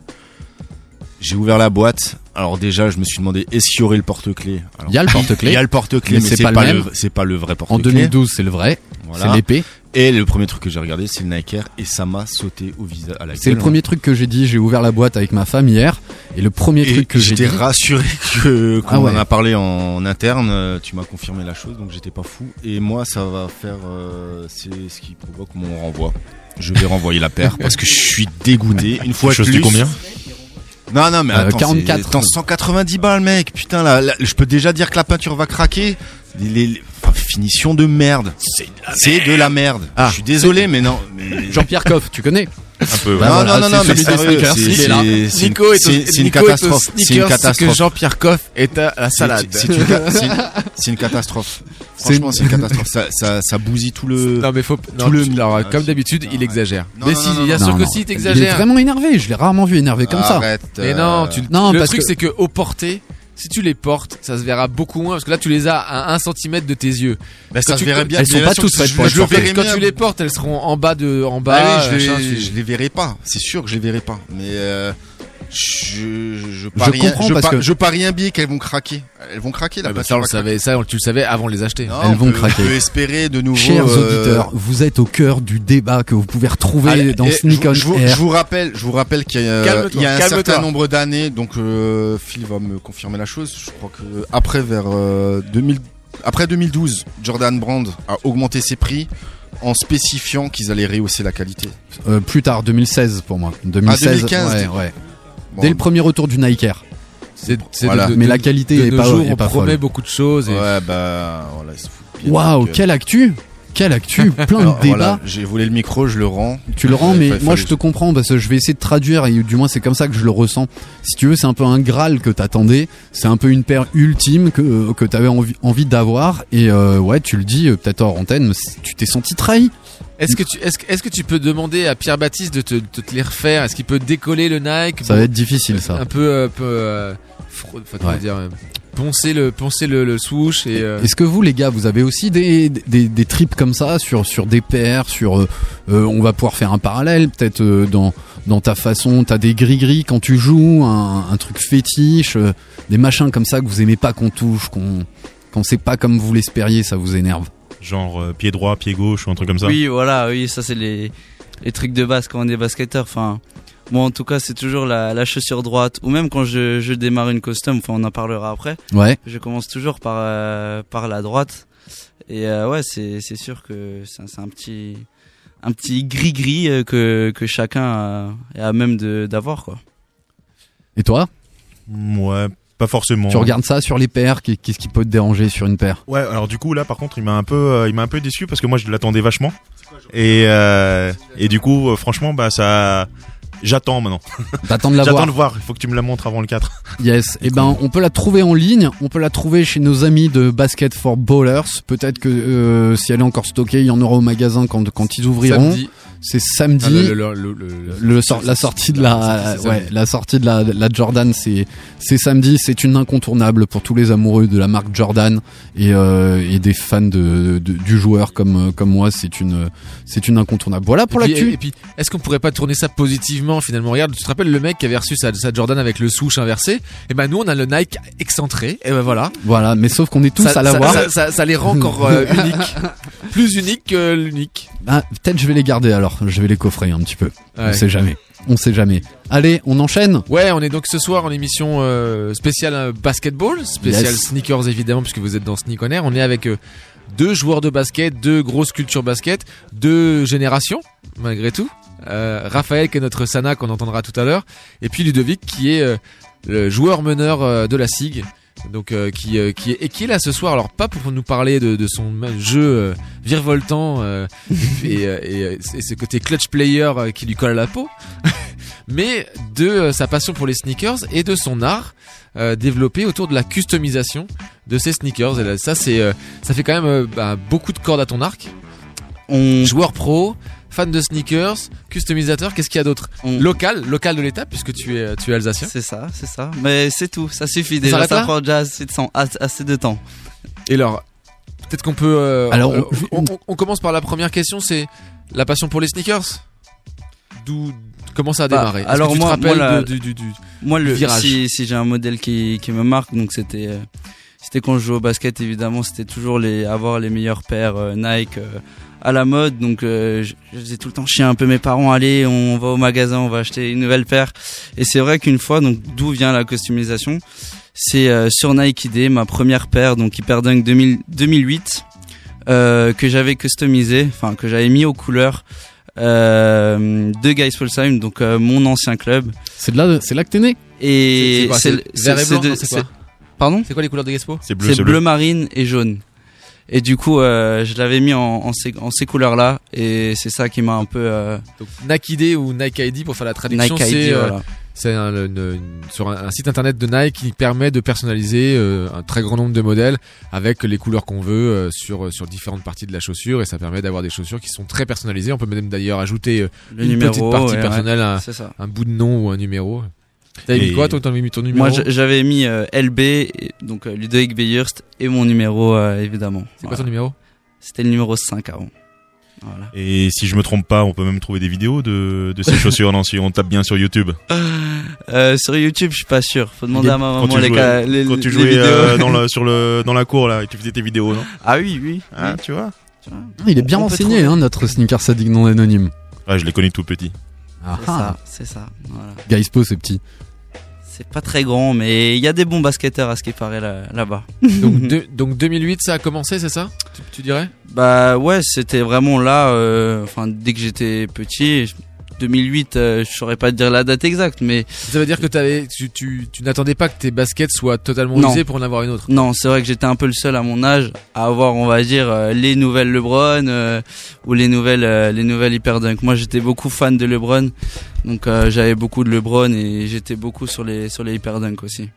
J'ai ouvert la boîte. Alors déjà, je me suis demandé est-ce qu'il y aurait le porte-clés? Alors, Il y a le porte-clés. Il y a le porte-clés, Mais mais, c'est pas pas, le le, même. c'est pas le vrai En porte-clés. 2012, c'est le vrai. Voilà. C'est l'épée. Et le premier truc que j'ai regardé, c'est le Nike Air et ça m'a sauté au visage à la C'est le premier truc que j'ai dit. J'ai ouvert la boîte avec ma femme hier. Et le premier Et truc que j'ai dit. j'étais rassuré que quand Ah ouais. on en a parlé en interne, euh, tu m'as confirmé la chose, donc j'étais pas fou. Et moi, ça va faire, euh, c'est ce qui provoque mon renvoi. Je vais renvoyer la paire parce que je suis dégoûté. Une fois de Chose plus. combien Non, non, mais Euh, attends, 44. c'est- attends, 190 balles, mec. Putain, là, là, je peux déjà dire que la peinture va craquer. Les, les- finition de merde. C'est de la merde. Ah. je suis désolé, mais non. mais- Jean-Pierre Coff, tu connais Un peu. Bah non, voilà, non, non, non, mais c'est- il est là. c'est- c'est une- Nico est une est au catastrophe. C'est une ce que catastrophe. Jean-Pierre Coff est à la salade. C'est une, une- une catastrophe. Franchement, c'est une catastrophe. Ça, ça, ça bousille tout le. Non mais faut non, tout le. alors, Ah, comme d'habitude, il exagère. Non, mais si, non, il y a non, sûr que si Il est vraiment énervé. Je l'ai rarement vu énervé comme ça. Arrête, Mais euh, non, tu, Non, le parce truc que- c'est que au porté, si tu les portes, ça se verra beaucoup moins parce que là tu les as à 1 cm de tes yeux. bah, ça se tu- verrait bien. elles sont pas toutes que faites je- pour je être portées. verrai quand tu les portes, elles seront en bas de en Bah bas. oui, je, les, je les verrai pas. C'est sûr que je les verrai pas. Mais euh, Je, je, Je parie, un- je, parce que- je parie un billet qu'elles vont craquer. Elles vont craquer là. Ah bah ça, on le savait, ça, on- tu le savais avant de les acheter. Non, Elles on vont peut- craquer. On peut espérer de nouveau. Chers euh, auditeurs, vous êtes au cœur du débat que vous pouvez retrouver Allez, dans Sneak je, on vous- je vous, Air. je vous rappelle, je vous rappelle qu'il y a, Calme-toi, il y a un certain nombre d'années, donc euh, Phil va me confirmer la chose. Je crois que après vers euh, 2000, après 2012, Jordan Brand a augmenté ses prix en spécifiant qu'ils allaient rehausser la qualité. Euh, plus tard, 2016 pour moi. 2016, 2015, ouais, dès- ouais. Bon. Dès le premier retour du Nike Air. C'est, c'est Voilà. de- de- Mais la qualité de est nos pas- jours, est on pas promet folle. beaucoup de choses. Et... Ouais, bah voilà. ils se foutent bien de Waouh, quelle actu Quelle actu Plein Alors, de débats. voilà, j'ai volé le micro, je le rends. Tu le rends, Ouais, mais moi je te comprends parce que je vais essayer de traduire et du moins c'est comme ça que je le ressens. Si tu veux, c'est un peu un graal que t'attendais. C'est un peu une paire ultime que que t'avais envie envie d'avoir et euh, ouais, tu le dis euh, peut-être hors antenne, mais tu t'es senti trahi. Est-ce que tu, est-ce, que- est-ce que tu peux demander à Pierre Baptiste de te, de te les refaire? Est-ce qu'il peut décoller le Nike? Ça va être difficile ça. Un peu, un peu, euh, comment Ouais. dire, euh, poncer le, poncer le, le swoosh et. euh, Est-ce que vous les gars, vous avez aussi des, des, des trips comme ça sur sur des paires, sur euh, euh, on va pouvoir faire un parallèle peut-être euh, dans dans ta façon, t'as des gris gris quand tu joues, un, un truc fétiche, euh, des machins comme ça que vous aimez pas qu'on touche, qu'on quand c'est pas comme vous l'espériez, ça vous énerve? Genre euh, pied droit, pied gauche ou un truc comme ça? Oui, voilà, oui, ça c'est les, les trucs de base quand on est basketteur. Enfin, moi en tout cas, c'est toujours la, la chaussure droite. Ou même quand je, je démarre une custom, enfin, on en parlera après. Ouais. Je commence toujours par, euh, par la droite. Et euh, ouais, c'est, c'est sûr que c'est, un- petit, un petit gris-gris euh, que, que chacun a, est à même de, d'avoir, quoi. Et toi, Ouais, pas forcément. tu regardes ça sur les paires, qu'est- qu'est-ce qui peut te déranger sur une paire? Ouais, alors du coup là par contre il m'a un peu euh, il m'a un peu déçu parce que moi je l'attendais vachement. Et euh, et du coup franchement bah ça j'attends maintenant. T'attends de la J'attends voir. de voir, il faut que tu me la montres avant le 4. Yes, et ben on peut la trouver en ligne, on peut la trouver chez nos amis de Basket for Ballers. Peut-être que euh, si elle est encore stockée, il y en aura au magasin quand quand ils ouvriront. Samedi. C'est samedi. Ah, le- le- le- la sortie de la, sortie, c'est ouais, samedi. la sortie de la, la Jordan, c'est c'est samedi. C'est une incontournable pour tous les amoureux de la marque Jordan et, euh, et des fans de, de- du joueur comme comme moi. C'est une c'est une incontournable. Voilà pour l'actu. et, et puis, est-ce qu'on pourrait pas tourner ça positivement finalement? Regarde, tu te rappelles le mec qui avait reçu sa, sa Jordan avec le swoosh inversé? Et ben nous, on a le Nike excentré. Et ben voilà. Voilà, mais sauf qu'on est tous ça, à l'avoir. Ça, ça- ça les rend encore euh, uniques, plus uniques que l'unique. Ah, peut-être je vais les garder alors. Je vais les coffrer un petit peu. On sait jamais. On sait jamais. Allez, on enchaîne. Ouais, on est donc ce soir en émission euh, spéciale euh, basketball, spéciale Yes. sneakers évidemment puisque vous êtes dans Sneak On Air. On est avec euh, deux joueurs de basket, deux grosses cultures basket, deux générations malgré tout. Euh, Raphaël qui est notre Sana qu'on entendra tout à l'heure, et puis Ludovic qui est le joueur meneur de la SIG. Donc euh, qui euh, qui est et qui est là ce soir alors pas pour nous parler de, de son jeu euh, virevoltant euh, et, euh, et, euh, et ce côté clutch player qui lui colle à la peau mais de sa passion pour les sneakers et de son art euh, développé autour de la customisation de ses sneakers. Et là, ça, c'est, euh, ça fait quand même bah, beaucoup de cordes à ton arc. On, Joueur pro, fan de sneakers, customisateur. Qu'est-ce qu'il y a d'autre on- Local, local de l'état puisque tu es, tu es alsacien. c'est ça, c'est ça. Mais c'est tout, ça suffit déjà. Ça prend déjà assez de, assez assez de temps. Et alors, peut-être qu'on peut. euh, Alors, euh, on- on, on- on commence par la première question. C'est la passion pour les sneakers. D'où comment ça a Bah, démarré que alors tu moi- rappelles moi, la- de- du, du- du- Moi, le, virage. si, si j'ai un modèle qui, qui me marque, donc c'était, euh, c'était quand je jouais au basket, évidemment, c'était toujours les, avoir les meilleures paires euh, Nike euh, à la mode. Donc, euh, je, je faisais tout le temps chier un peu mes parents, allez, on va au magasin, on va acheter une nouvelle paire. Et c'est vrai qu'une fois, donc, d'où vient la customisation C'est euh, sur Nike ID, ma première paire, donc Hyperdunk 2000, 2008, euh, que j'avais customisé, enfin, que j'avais mis aux couleurs. Euh, de Guys Folsheim, donc euh, mon ancien club. C'est de là, c'est là que t'es né? Et quoi, c'est c'est vert et blanc de- Non, c'est quoi? Pardon? C'est quoi les couleurs de Gaspo C'est bleu, C'est bleu marine et jaune. Et du coup, euh, je l'avais mis en, en ces, en ces couleurs-là, et c'est ça qui m'a un peu. euh, Donc ou Nike ID pour faire la traduction, Nike ID, c'est euh, voilà. c'est un, une- une- sur un, un site internet de Nike qui permet de personnaliser euh, un très grand nombre de modèles avec les couleurs qu'on veut euh, sur sur différentes parties de la chaussure et ça permet d'avoir des chaussures qui sont très personnalisées. On peut même d'ailleurs ajouter euh, Le une numéro, petite partie ouais, personnelle, ouais, un, un bout de nom ou un numéro. T'avais mis quoi toi T'as mis ton numéro Moi, j'avais mis euh, LB, donc euh, Ludovic Beyerst, et mon numéro, euh, évidemment. C'est quoi ton numéro C'était le numéro 5 avant. Voilà. Et si je me trompe pas, on peut même trouver des vidéos de, de ces chaussures. non, si on tape bien sur YouTube. Euh, sur YouTube, je suis pas sûr. Faut demander à ma Quand maman tu les, jouais, les, quand tu les jouais vidéos. euh, dans le, sur le, dans la cour là, et tu faisais tes vidéos, non? Ah oui, oui. Ah, oui. tu vois. Il est bien On renseigné, hein, notre sneaker sadique non anonyme. Ah, je l'ai connu tout petit. Ah, C'est ah. ça, c'est ça. Voilà. Gaispo, c'est petit. C'est pas très grand, mais il y a des bons basketteurs à ce qui paraît là- là-bas. Donc, donc 2008, ça a commencé, c'est ça? Tu, tu dirais? Bah ouais, c'était vraiment là. euh, dès que j'étais petit, 2008, euh, je saurais pas te dire la date exacte, mais Ça veut dire que tu, tu, tu n'attendais pas que tes baskets soient totalement Non. usées pour en avoir une autre. non, c'est vrai que j'étais un peu le seul à mon âge à avoir, on va dire, euh, les nouvelles LeBron euh, ou les nouvelles, euh, les nouvelles Hyperdunk. Moi, j'étais beaucoup fan de LeBron, donc j'avais beaucoup de LeBron et j'étais beaucoup sur les sur les Hyperdunk aussi.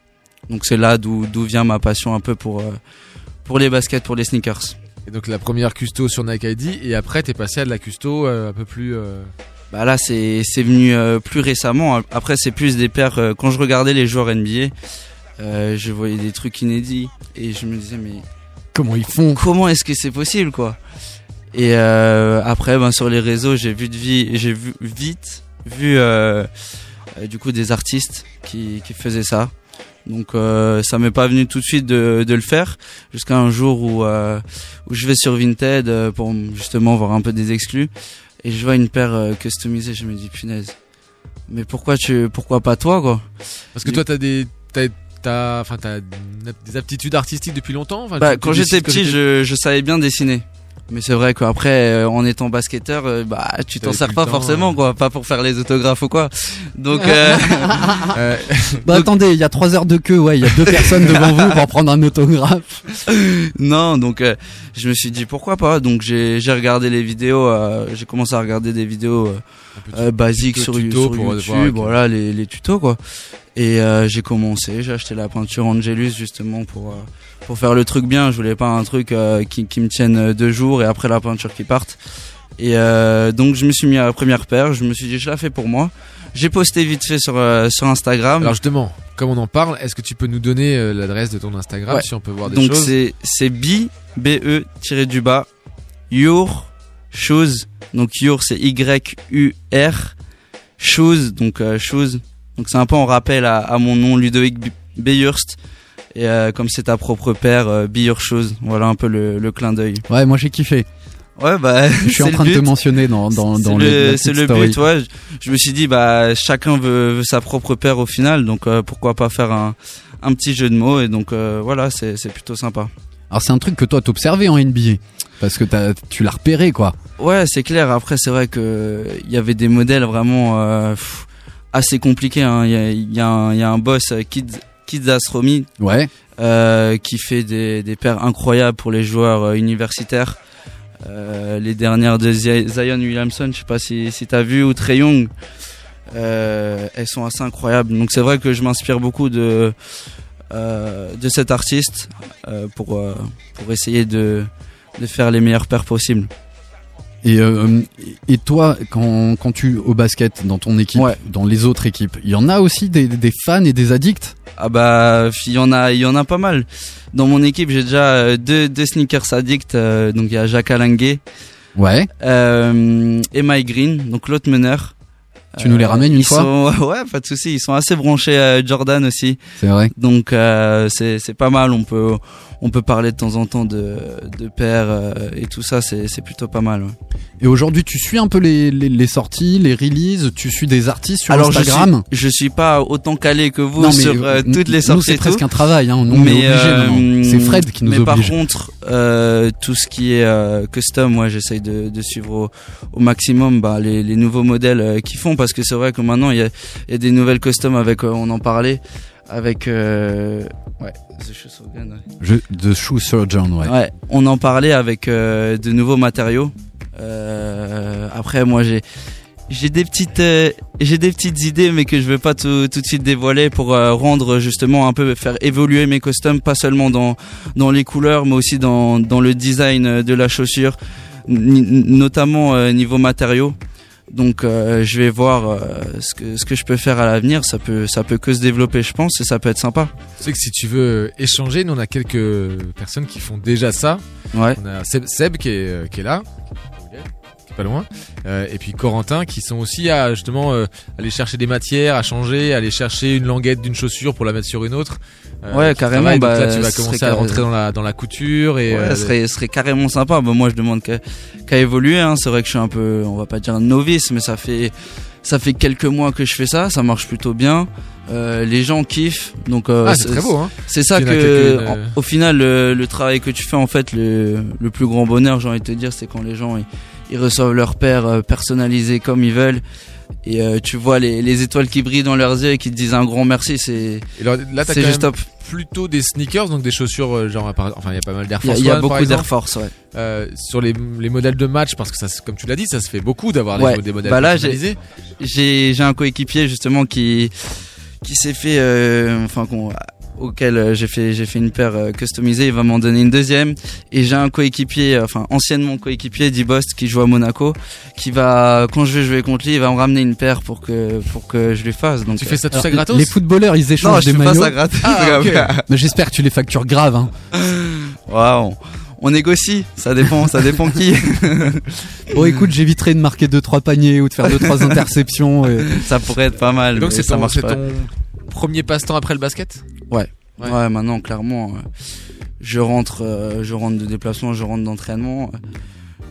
Donc c'est là d'où d'où vient ma passion un peu pour pour les baskets, pour les sneakers. Et donc la première custo sur Nike ID, et après t'es passé à de la custo un peu plus. Bah là, c'est c'est venu euh, plus récemment. Après, c'est plus des paires. euh, quand je regardais les joueurs NBA, euh, je voyais des trucs inédits et je me disais mais Comment ils font? comment est-ce que c'est possible quoi? Et euh, après, ben sur les réseaux, j'ai vu de vie, j'ai vu vite vu euh, euh, du coup des artistes qui qui faisaient ça. Donc euh, ça m'est pas venu tout de suite de, de le faire jusqu'à un jour où euh, où je vais sur Vinted pour justement voir un peu des exclus et je vois une paire euh, customisée, je me dis punaise. Mais pourquoi tu pourquoi pas toi quoi? Parce que toi t'as des, t'as, t'as, enfin t'as des aptitudes artistiques depuis longtemps? Bah, quand j'étais petit, je savais bien dessiner. Mais c'est vrai qu'après, euh, en étant basketteur, euh, bah, tu t'en sers pas temps, forcément, ouais. quoi. Pas pour faire les autographes ou quoi. Donc, euh, Euh, Bah attendez, il y a trois heures de queue, ouais, il y a deux personnes devant vous pour prendre un autographe. non, donc, euh, je me suis dit pourquoi pas. Donc, j'ai, j'ai regardé les vidéos, euh, j'ai commencé à regarder des vidéos, euh, euh, tuto- sur, YouTube, avec- voilà, les, les tutos, quoi. Et, euh, j'ai commencé, j'ai acheté la peinture Angelus, justement, pour, euh, pour faire le truc bien. Je voulais pas un truc, euh, qui, qui me tienne euh, deux jours et après la peinture qui parte. Et euh, donc je me suis mis à la première paire, je me suis dit je la fais pour moi. J'ai posté vite fait sur, euh, sur Instagram. Alors justement, comme on en parle, est-ce que tu peux nous donner euh, l'adresse de ton Instagram Ouais. si on peut voir des donc choses? c'est c'est b b e tiré du bas your shoes donc your c'est y u r shoes donc euh, shoes donc c'est un peu en rappel à, à mon nom Ludovic Beyurst et euh, comme c'est ta propre paire euh, be your shoes voilà un peu le, le clin d'œil. Ouais, moi j'ai kiffé. ouais bah Je suis en train de te mentionner dans, dans, dans le, c'est le but, ouais. Je, me suis dit, bah, chacun veut, veut sa propre paire au final, donc euh, pourquoi pas faire un, un petit jeu de mots, et donc euh, voilà, c'est c'est plutôt sympa. Alors c'est un truc que toi t'observais en NBA. Parce que tu l'as repéré, quoi. Ouais, c'est clair. Après, c'est vrai que il y avait des modèles vraiment euh, pff, assez compliqués. hein. Il y, a, il y a un, il y a un boss, euh, Kids, Kids Ouais. euh, qui fait des, des paires incroyables pour les joueurs euh, universitaires. Les dernières de Zion Williamson, je sais pas si, si t'as vu, ou Trey Young, elles sont assez incroyables. Donc c'est vrai que je m'inspire beaucoup de de cet artiste euh, pour euh, pour essayer de de faire les meilleures paires possibles. Et, euh, et toi, quand, quand tu au basket dans ton équipe, Ouais. dans les autres équipes, il y en a aussi des, des fans et des addicts? Ah bah il y en a il y en a pas mal. Dans mon équipe, j'ai déjà euh, deux deux sneakers addicts euh, donc il y a Jacques Alanguet Ouais. euh, et Mike Green, donc l'autre meneur. Tu nous les ramènes une ils fois? sont- Ouais, pas de souci. Ils sont assez branchés à Jordan aussi. C'est vrai. Donc euh, c'est c'est pas mal. On peut on peut parler de temps en temps de de paires euh, et tout ça. C'est plutôt pas mal. ouais. Et aujourd'hui, tu suis un peu les, les, les sorties, les releases, tu suis des artistes sur Alors Instagram je suis, je suis pas autant calé que vous Non, mais, sur euh, euh, toutes les nous, sorties. c'est presque un travail, hein. Nous, mais obligé euh. C'est Fred qui nous mais oblige. par contre, euh, tout ce qui est custom, moi, j'essaye de, de suivre au, au maximum bah, les, les nouveaux modèles qu'ils font parce que c'est vrai que maintenant il y a, il y a des nouvelles custom avec, on en parlait, avec euh, ouais, The Shoe Surgeon, ouais. Je, The Shoe Surgeon, ouais. Ouais, on en parlait avec euh, de nouveaux matériaux. Euh, après, moi, j'ai j'ai des petites euh, j'ai des petites idées, mais que je veux pas tout, tout de suite dévoiler pour euh, rendre justement un peu faire évoluer mes costumes, pas seulement dans dans les couleurs, mais aussi dans dans le design de la chaussure, notamment euh, niveau matériaux. Donc euh, je vais voir euh, ce que ce que je peux faire à l'avenir. Ça peut ça peut que se développer, je pense, et ça peut être sympa. Tu sais que si tu veux échanger, nous on a quelques personnes qui font déjà ça. Ouais. On a Seb, Seb qui, est, euh, qui est là. Pas loin. Euh, et puis Corentin qui sont aussi à justement euh, aller chercher des matières, à changer, aller chercher une languette d'une chaussure pour la mettre sur une autre. Euh, Ouais, carrément, donc bah, là tu vas ce commencer à rentrer dans la dans la couture et Ouais, ce serait, serait carrément sympa. Bah, moi, je demande qu'à qu'à évoluer. Hein. C'est vrai que je suis un peu, on va pas dire novice, mais ça fait, ça fait quelques mois que je fais ça. Ça marche plutôt bien. Euh, les gens kiffent. Donc, euh, Ah, c'est très beau, hein. C'est ça que, en- au final, le, le travail que tu fais, en fait, le, le plus grand bonheur, j'ai envie de te dire, c'est quand les gens ils, ils reçoivent leur paire euh, personnalisé comme ils veulent. Et euh, tu vois les, les étoiles qui brillent dans leurs yeux et qui te disent un grand merci. C'est c'est juste top. plutôt des sneakers, donc des chaussures, euh, genre, enfin, il y a pas mal d'Air Il y a- Force il y a One, beaucoup d'Air Force, ouais. Euh, sur les, les modèles de match, parce que ça, comme tu l'as dit, ça se fait beaucoup d'avoir Ouais. des modèles Bah là, j'ai personnalisés. j'ai j'ai un coéquipier justement qui qui s'est fait, euh, enfin qu'on auquel euh, j'ai fait j'ai fait une paire euh, customisée. Il va m'en donner une deuxième. Et j'ai un coéquipier, euh, enfin anciennement coéquipier d'Ibost qui joue à Monaco, qui va quand je vais jouer contre lui, il va me ramener une paire pour que pour que je lui fasse. Donc Tu fais ça tout ça gratos Les footballeurs, ils échangent Non, je des fais pas ça gratos. Ah. Mais j'espère que tu les factures grave. Hein. Waouh. On négocie, ça dépend, ça dépend qui. Bon, écoute, j'éviterai de marquer 2-3 paniers ou de faire 2-3 interceptions. et- Ça pourrait être pas mal. Et donc c'est ça ton, ton premier passe-temps après le basket? Ouais. Ouais. ouais. maintenant clairement, euh, je rentre, euh, je rentre de déplacement, je rentre d'entraînement.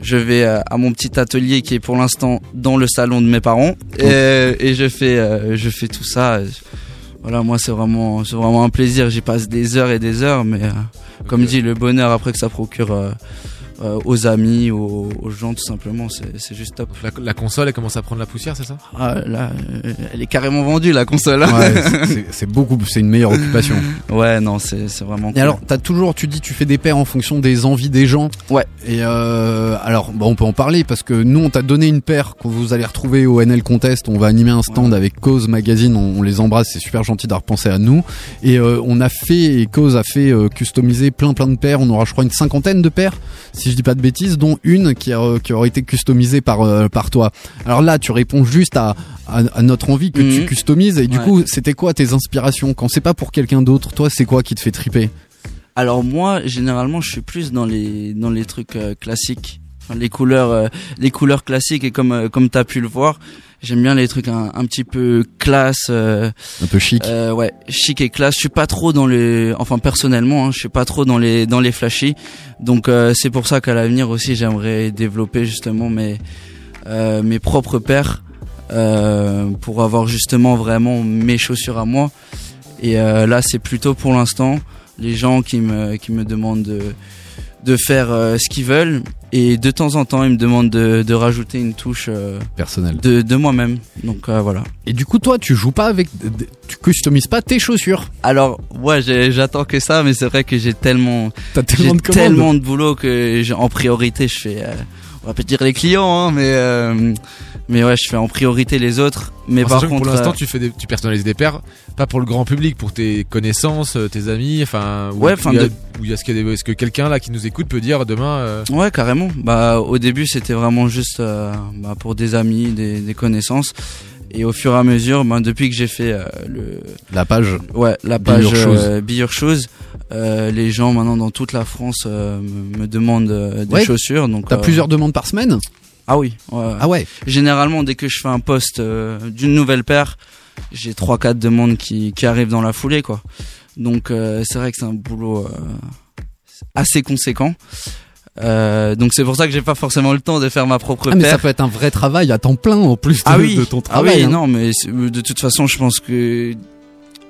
Je vais euh, à mon petit atelier qui est pour l'instant dans le salon de mes parents et, et je fais, je fais tout ça. Voilà, moi c'est vraiment, c'est vraiment un plaisir. J'y passe des heures et des heures, mais comme dit, le bonheur après que ça procure euh, aux amis, aux, aux gens tout simplement, c'est juste top. la, la console, elle commence à prendre la poussière, c'est ça? Ah, là, euh, elle est carrément vendue la console. Ouais, c'est- beaucoup, c'est une meilleure occupation. Ouais, non, c'est vraiment. Et cool. alors, t'as toujours, tu dis, tu fais des paires en fonction des envies des gens. Ouais. Et euh, alors, bon, on peut en parler parce que nous, on t'a donné une paire que vous allez retrouver au NL Contest. On va animer un stand avec Cause Magazine. On, on les embrasse. C'est super gentil d'avoir pensé à nous. Et euh, on a fait, et Cause a fait euh, customiser plein plein de paires. On aura, je crois, une cinquantaine de paires, si je dis pas de bêtises, dont une qui, a, qui aura été customisée par euh, par toi. Alors là, tu réponds juste à à, à notre envie que tu Mhm. customises. Et du Ouais. coup, c'était quoi tes inspirations quand c'est pas pour quelqu'un d'autre Toi, c'est quoi qui te fait triper? Alors moi, généralement, je suis plus dans les dans les trucs euh, classiques, les couleurs, euh, les couleurs classiques et comme euh, comme t'as pu le voir, j'aime bien les trucs un, un petit peu classe, euh, Un peu chic. euh, ouais, chic et classe. Je suis pas trop dans les, enfin personnellement, hein, je suis pas trop dans les dans les flashy. Donc euh, c'est pour ça qu'à l'avenir aussi, j'aimerais développer justement mes euh, mes propres paires euh, pour avoir justement vraiment mes chaussures à moi. Et euh, là, c'est plutôt pour l'instant les gens qui me qui me demandent de de faire ce qu'ils veulent et de temps en temps ils me demandent de, de rajouter une touche euh, Personnel. de, de moi-même donc euh, voilà Et du coup, toi, tu joues pas avec, tu customises pas tes chaussures. alors ouais j'attends que ça mais c'est vrai que j'ai tellement tellement de tellement de boulot que j'ai- en priorité je fais euh, on va pas dire les clients hein, mais euh, mais ouais je fais en priorité les autres mais En par contre pour l'instant, euh, tu fais des, tu personnalises des paires, pas pour le grand public, pour tes connaissances, euh, tes amis, enfin. où- Ouais, enfin, il y a- de- où il y a ce qu'il y a des- est-ce que quelqu'un là qui nous écoute peut dire demain. euh, Ouais, carrément. Bah, au début, c'était vraiment juste euh, bah, pour des amis, des, des connaissances. Et au fur et à mesure, bah, depuis que j'ai fait euh, le, La page. ouais, la Be page Your Shoes. euh, Be Your Shoes, euh, les gens maintenant dans toute la France euh, me, me demandent euh, des Ouais. chaussures. Donc, T'as euh, plusieurs demandes par semaine? Ah oui. ouais. Ah ouais. Généralement, dès que je fais un post euh, d'une nouvelle paire, j'ai trois quatre demandes qui, qui arrivent dans la foulée, quoi. Donc euh, c'est vrai que c'est un boulot euh, assez conséquent. Euh, donc c'est pour ça que j'ai pas forcément le temps de faire ma propre Ah, mais paire. ça peut être un vrai travail à temps plein en plus de, ah oui, de ton ah travail. oui, hein. non, mais de toute façon, je pense que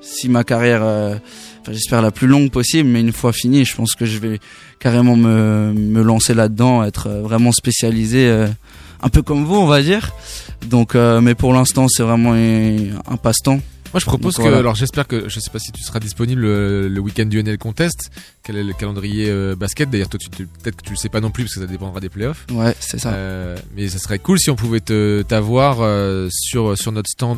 si ma carrière, euh, j'espère la plus longue possible, mais une fois finie, je pense que je vais carrément me, lancer là-dedans, être euh, vraiment spécialisé, euh, un peu comme vous, on va dire. Donc, euh, mais pour l'instant, c'est vraiment un passe-temps. Moi, je propose Donc, que, voilà. alors j'espère que, je sais pas si tu seras disponible le, le week-end du NL Contest, quel est le calendrier euh, basket? D'ailleurs, toi, peut-être que tu le sais pas non plus parce que ça dépendra des playoffs. Ouais, c'est ça. Euh, mais ça serait cool si on pouvait te t'avoir euh, sur sur notre stand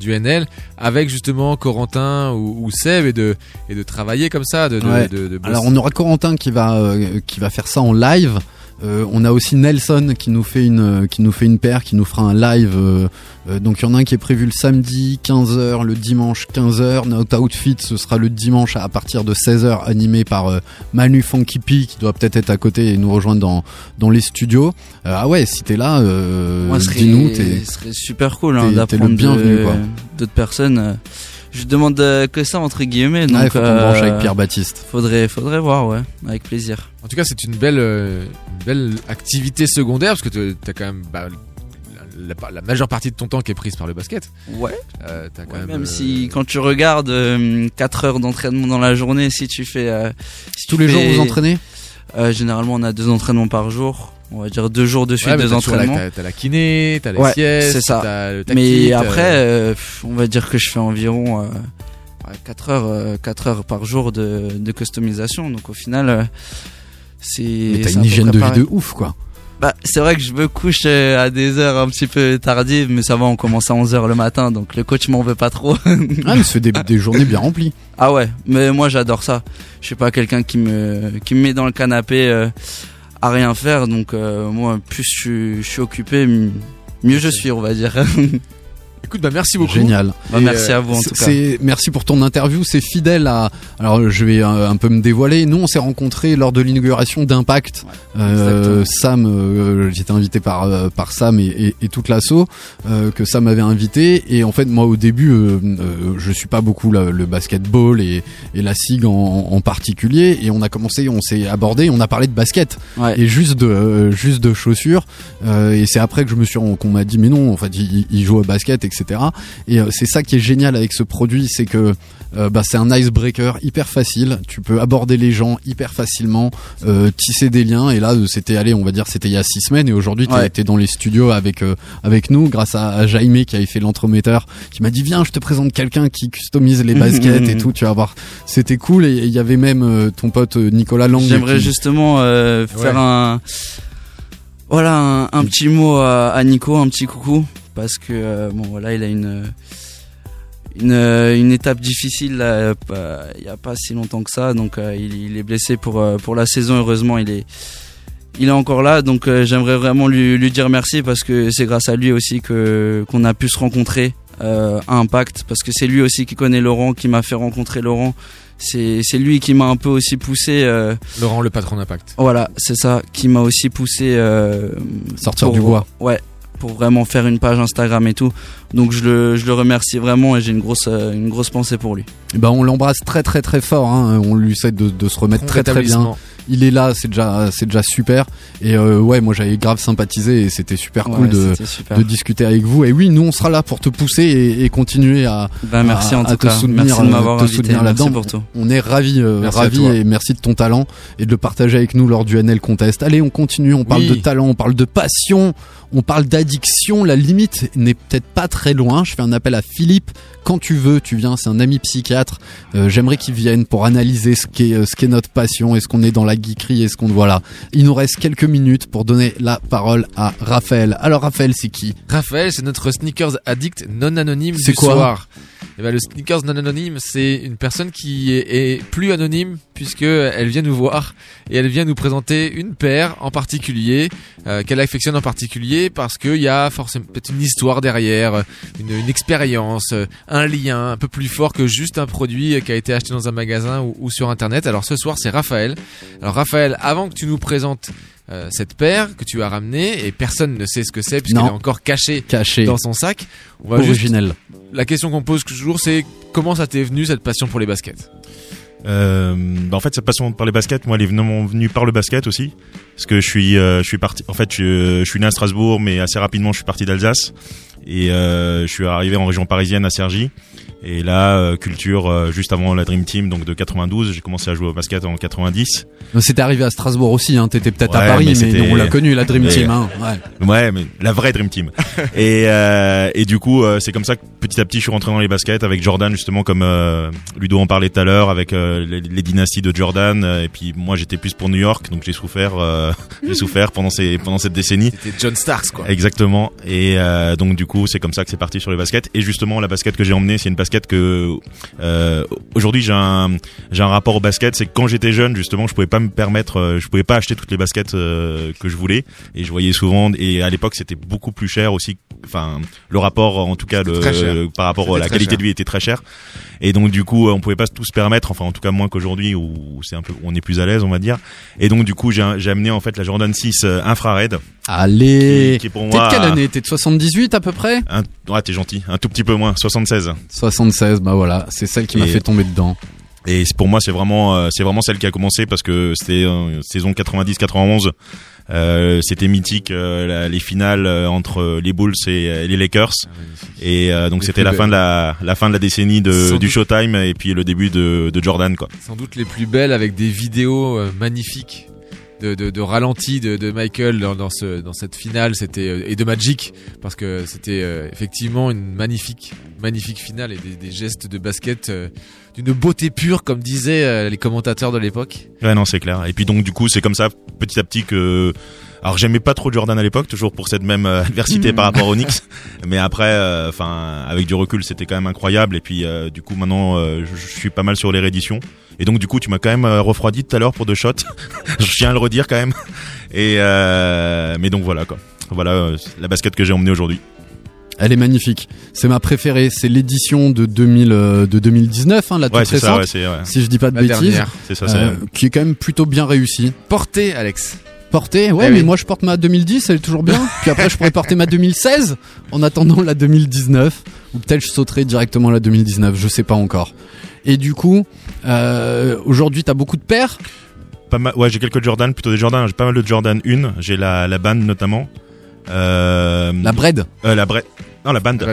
du NL avec justement Corentin ou, ou Seb et de et de travailler comme ça, de, de, Ouais. Alors on aura Corentin qui va qui va faire ça en live. Euh, on a aussi Nelson qui nous fait une qui nous fait une paire, qui nous fera un live. euh, euh, donc il y en a un qui est prévu le samedi 15h, le dimanche 15h. Notre outfit ce sera le dimanche à partir de 16h, animé par euh, Manu Funky P qui doit peut-être être à côté et nous rejoindre dans dans les studios. Euh, ah ouais, si t'es là, euh, dis-nous. t'es- ce serait super cool hein, d'apprendre d'autres personnes. Euh, Je demande euh, que ça entre guillemets. Donc, Ouais, faut qu'on euh, branche avec Pierre Baptiste. Faudrait, faudrait voir, ouais, avec plaisir. En tout cas, c'est une belle, euh, une belle activité secondaire parce que tu as quand même bah, la, la- la majeure partie de ton temps qui est prise par le basket. Ouais. Euh, t'as quand Ouais, même, même euh, si quand tu regardes 4 heures d'entraînement dans la journée, si tu fais euh, si Tous tu les jours, vous entraînez? Euh, Généralement, on a deux entraînements par jour. On va dire deux jours de suite, ouais, deux entraînements. T'as la kiné, t'as les Ouais, siestes, c'est ça. le tactile, Mais après, euh, on va dire que je fais environ euh, ouais, 4 heures, euh, 4 heures par jour de, de customisation. Donc au final, euh, c'est. Mais t'as une hygiène de vie de ouf, quoi. Bah, c'est vrai que je me couche euh, à des heures un petit peu tardives, mais ça va, on commence à 11h le matin, donc le coach m'en veut pas trop. Ah, mais c'est des, des journées bien remplies. Ah ouais, mais moi j'adore ça. Je suis pas quelqu'un qui me qui me met dans le canapé euh, à rien faire, donc euh, moi plus je suis, je suis occupé, mieux je suis, on va dire. Écoute, bah merci beaucoup. Génial. Bah, merci euh, à vous en c'est- tout cas. Merci pour ton interview. C'est fidèle à. Alors je vais euh, un peu me dévoiler. Nous on s'est rencontrés lors de l'inauguration d'Impact. Euh, Sam, euh, j'étais invité par euh, par Sam et, et, et toute l'asso euh, que Sam avait invité. Et en fait moi au début euh, euh, je suis pas beaucoup le, le basketball et, et la SIG en, en particulier. Et on a commencé, on s'est abordé, on a parlé de basket Ouais. et juste de euh, juste de chaussures. Euh, et c'est après que je me suis qu'on m'a dit mais non en fait il, il joue au basket etc. Et euh, c'est ça qui est génial avec ce produit, c'est que euh, bah, c'est un icebreaker hyper facile. Tu peux aborder les gens hyper facilement, euh, tisser des liens. Et là, c'était allé, on va dire, c'était il y a six semaines. Et aujourd'hui, tu Ouais. été dans les studios avec euh, avec nous, grâce à, à Jaime qui avait fait l'entremetteur, qui m'a dit viens, je te présente quelqu'un qui customise les baskets et tout. Tu vas voir, c'était cool. Et il y avait même euh, ton pote Nicolas Lang. J'aimerais qui- justement euh, faire Ouais. un voilà un, un petit mot à, à Nico, un petit coucou parce que euh, bon voilà il a une une, une étape difficile là, euh, il y a pas si longtemps que ça. Donc euh, il, il est blessé pour pour la saison. Heureusement il est il est encore là. Donc j'aimerais vraiment lui, lui dire merci parce que c'est grâce à lui aussi que qu'on a pu se rencontrer euh, à Impact. Parce que c'est lui aussi qui connaît Laurent qui m'a fait rencontrer Laurent. C'est c'est lui qui m'a un peu aussi poussé euh, Laurent, le patron d'Impact. voilà, c'est ça qui m'a aussi poussé euh, Sortir pour- du bois. Ouais, pour vraiment faire une page Instagram et tout. Donc je le, je le remercie vraiment et j'ai une grosse, euh, une grosse pensée pour lui. Eh ben on l'embrasse très très très fort. Hein. On lui souhaite de, de se remettre très très bien. Il est là, c'est déjà c'est déjà super. Et euh, ouais, moi j'avais grave sympathisé et c'était super Ouais, cool de, c'était super. de discuter avec vous. Et oui, nous on sera là pour te pousser et, et continuer à, Ben, merci à, en à te cas. soutenir, Merci de euh, m'avoir te invité. là-dedans. pour tout. On est ravis, euh, Merci à ravis toi. et merci de ton talent et de le partager avec nous lors du NL Contest. Allez, on continue. On parle Oui. de talent, on parle de passion, on parle d'addiction. La limite n'est peut-être pas très loin. Je fais un appel à Philippe. Quand tu veux, tu viens. C'est un ami psychiatre. Euh, J'aimerais qu'il vienne pour analyser ce qu'est euh, ce qu'est notre passion. Est-ce qu'on est dans la geekerie Est-ce qu'on voilà Il nous reste quelques minutes pour donner la parole à Raphaël. Alors Raphaël, c'est qui? Raphaël, c'est notre sneakers addict non anonyme du quoi? soir. Et ben, le sneakers non anonyme, c'est une personne qui est, est plus anonyme puisque elle vient nous voir et elle vient nous présenter une paire en particulier euh, qu'elle affectionne en particulier parce qu'il y a forcément peut-être une histoire derrière, une, une expérience, euh, un lien un peu plus fort que juste un produit qui a été acheté dans un magasin ou, ou sur internet. Alors ce soir, c'est Raphaël. Alors Raphaël, avant que tu nous présentes euh, cette paire que tu as ramenée et personne ne sait ce que c'est puisqu'elle est encore cachée Caché. dans son sac. On va juste- Originel. La question qu'on pose toujours, c'est comment ça t'est venu cette passion pour les baskets? Euh, bah en fait, cette passion par les baskets, moi, elle est venue par le basket aussi, parce que je suis, euh, je suis parti. En fait, je, je suis né à Strasbourg, mais assez rapidement, je suis parti d'Alsace et euh, je suis arrivé en région parisienne à Cergy. Et là, euh, culture euh, juste avant la Dream Team, donc de 92, j'ai commencé à jouer au basket en 90. C'était arrivé à Strasbourg aussi. Hein. T'étais peut-être à Paris, mais on l'a connu la Dream Mais- Team. Hein. Ouais. Ouais, mais la vraie Dream Team. et, euh, et du coup, euh, c'est comme ça que petit à petit, je suis rentré dans les baskets avec Jordan, justement, comme euh, Ludo en parlait tout à l'heure, avec euh, les, les dynasties de Jordan. Et puis moi, j'étais plus pour New York, donc j'ai souffert, euh, j'ai souffert pendant ces pendant cette décennie. C'était John Starks quoi. Exactement. Et euh, donc du coup. coup, c'est comme ça que c'est parti sur les baskets. Et justement, la basket que j'ai emmenée, c'est une basket que euh, aujourd'hui j'ai un j'ai un rapport au basket. C'est que quand j'étais jeune, justement, je pouvais pas me permettre, euh, je pouvais pas acheter toutes les baskets euh, que je voulais. Et je voyais souvent. Et à l'époque, c'était beaucoup plus cher aussi. Enfin, le rapport, en tout cas, le, par rapport à la qualité cher. de vie était très cher. Et donc du coup, on pouvait pas tout se permettre. Enfin, en tout cas, moins qu'aujourd'hui où c'est un peu, on est plus à l'aise, on va dire. Et donc du coup, j'ai amené en fait la Jordan 6 euh, infrared. Allez Qui, qui T'es de quelle année? T'es de 78 à peu près? Un, ouais, t'es gentil. Un tout petit peu moins. 76. 76, bah voilà, c'est celle qui m'a Et- fait tomber dedans. Et pour moi, c'est vraiment, euh, c'est vraiment celle qui a commencé parce que c'était euh, saison 90-91. Euh, c'était mythique euh, la- les finales euh, entre les Bulls et euh, les Lakers et euh, donc c'était la belles. fin de la la fin de la décennie de du. Showtime et puis le début de, de Jordan quoi. Sans doute les plus belles avec des vidéos euh, magnifiques de, de, de ralenti de, de Michael dans, dans, ce, dans cette finale c'était euh, et de Magic parce que c'était euh, effectivement une magnifique magnifique finale et des, des gestes de basket euh, d'une beauté pure comme disaient les commentateurs de l'époque. Ouais non c'est clair. Et puis donc du coup c'est comme ça petit à petit que alors j'aimais pas trop Jordan à l'époque toujours pour cette même adversité par rapport aux Knicks mais après euh, enfin avec du recul c'était quand même incroyable et puis euh, du coup maintenant euh, je, je suis pas mal sur les rééditions et donc du coup tu m'as quand même euh, refroidi tout à l'heure pour deux shots je tiens à le redire quand même et euh, mais donc voilà quoi voilà euh, la basket que j'ai emmenée aujourd'hui Elle est magnifique. C'est ma préférée. C'est l'édition de 2000, euh, de 2019, hein, la toute Ouais, c'est ça, récente. ouais, ouais. Si je dis pas de La bêtises. dernière. C'est ça, c'est- Euh, qui est quand même plutôt bien réussie. Portée Alex. Portée, ouais, Eh mais oui. moi je porte ma 2010, elle est toujours bien. Puis après je pourrais porter ma 2016 en attendant la 2019. Ou peut-être je sauterai directement la 2019, je sais pas encore. Et du coup, euh, aujourd'hui t'as beaucoup de paires. pas mal ouais j'ai quelques Jordan plutôt des Jordan. J'ai pas mal de Jordan 1 j'ai la la bande notamment. Euh, La Bread euh, la Bread non la bande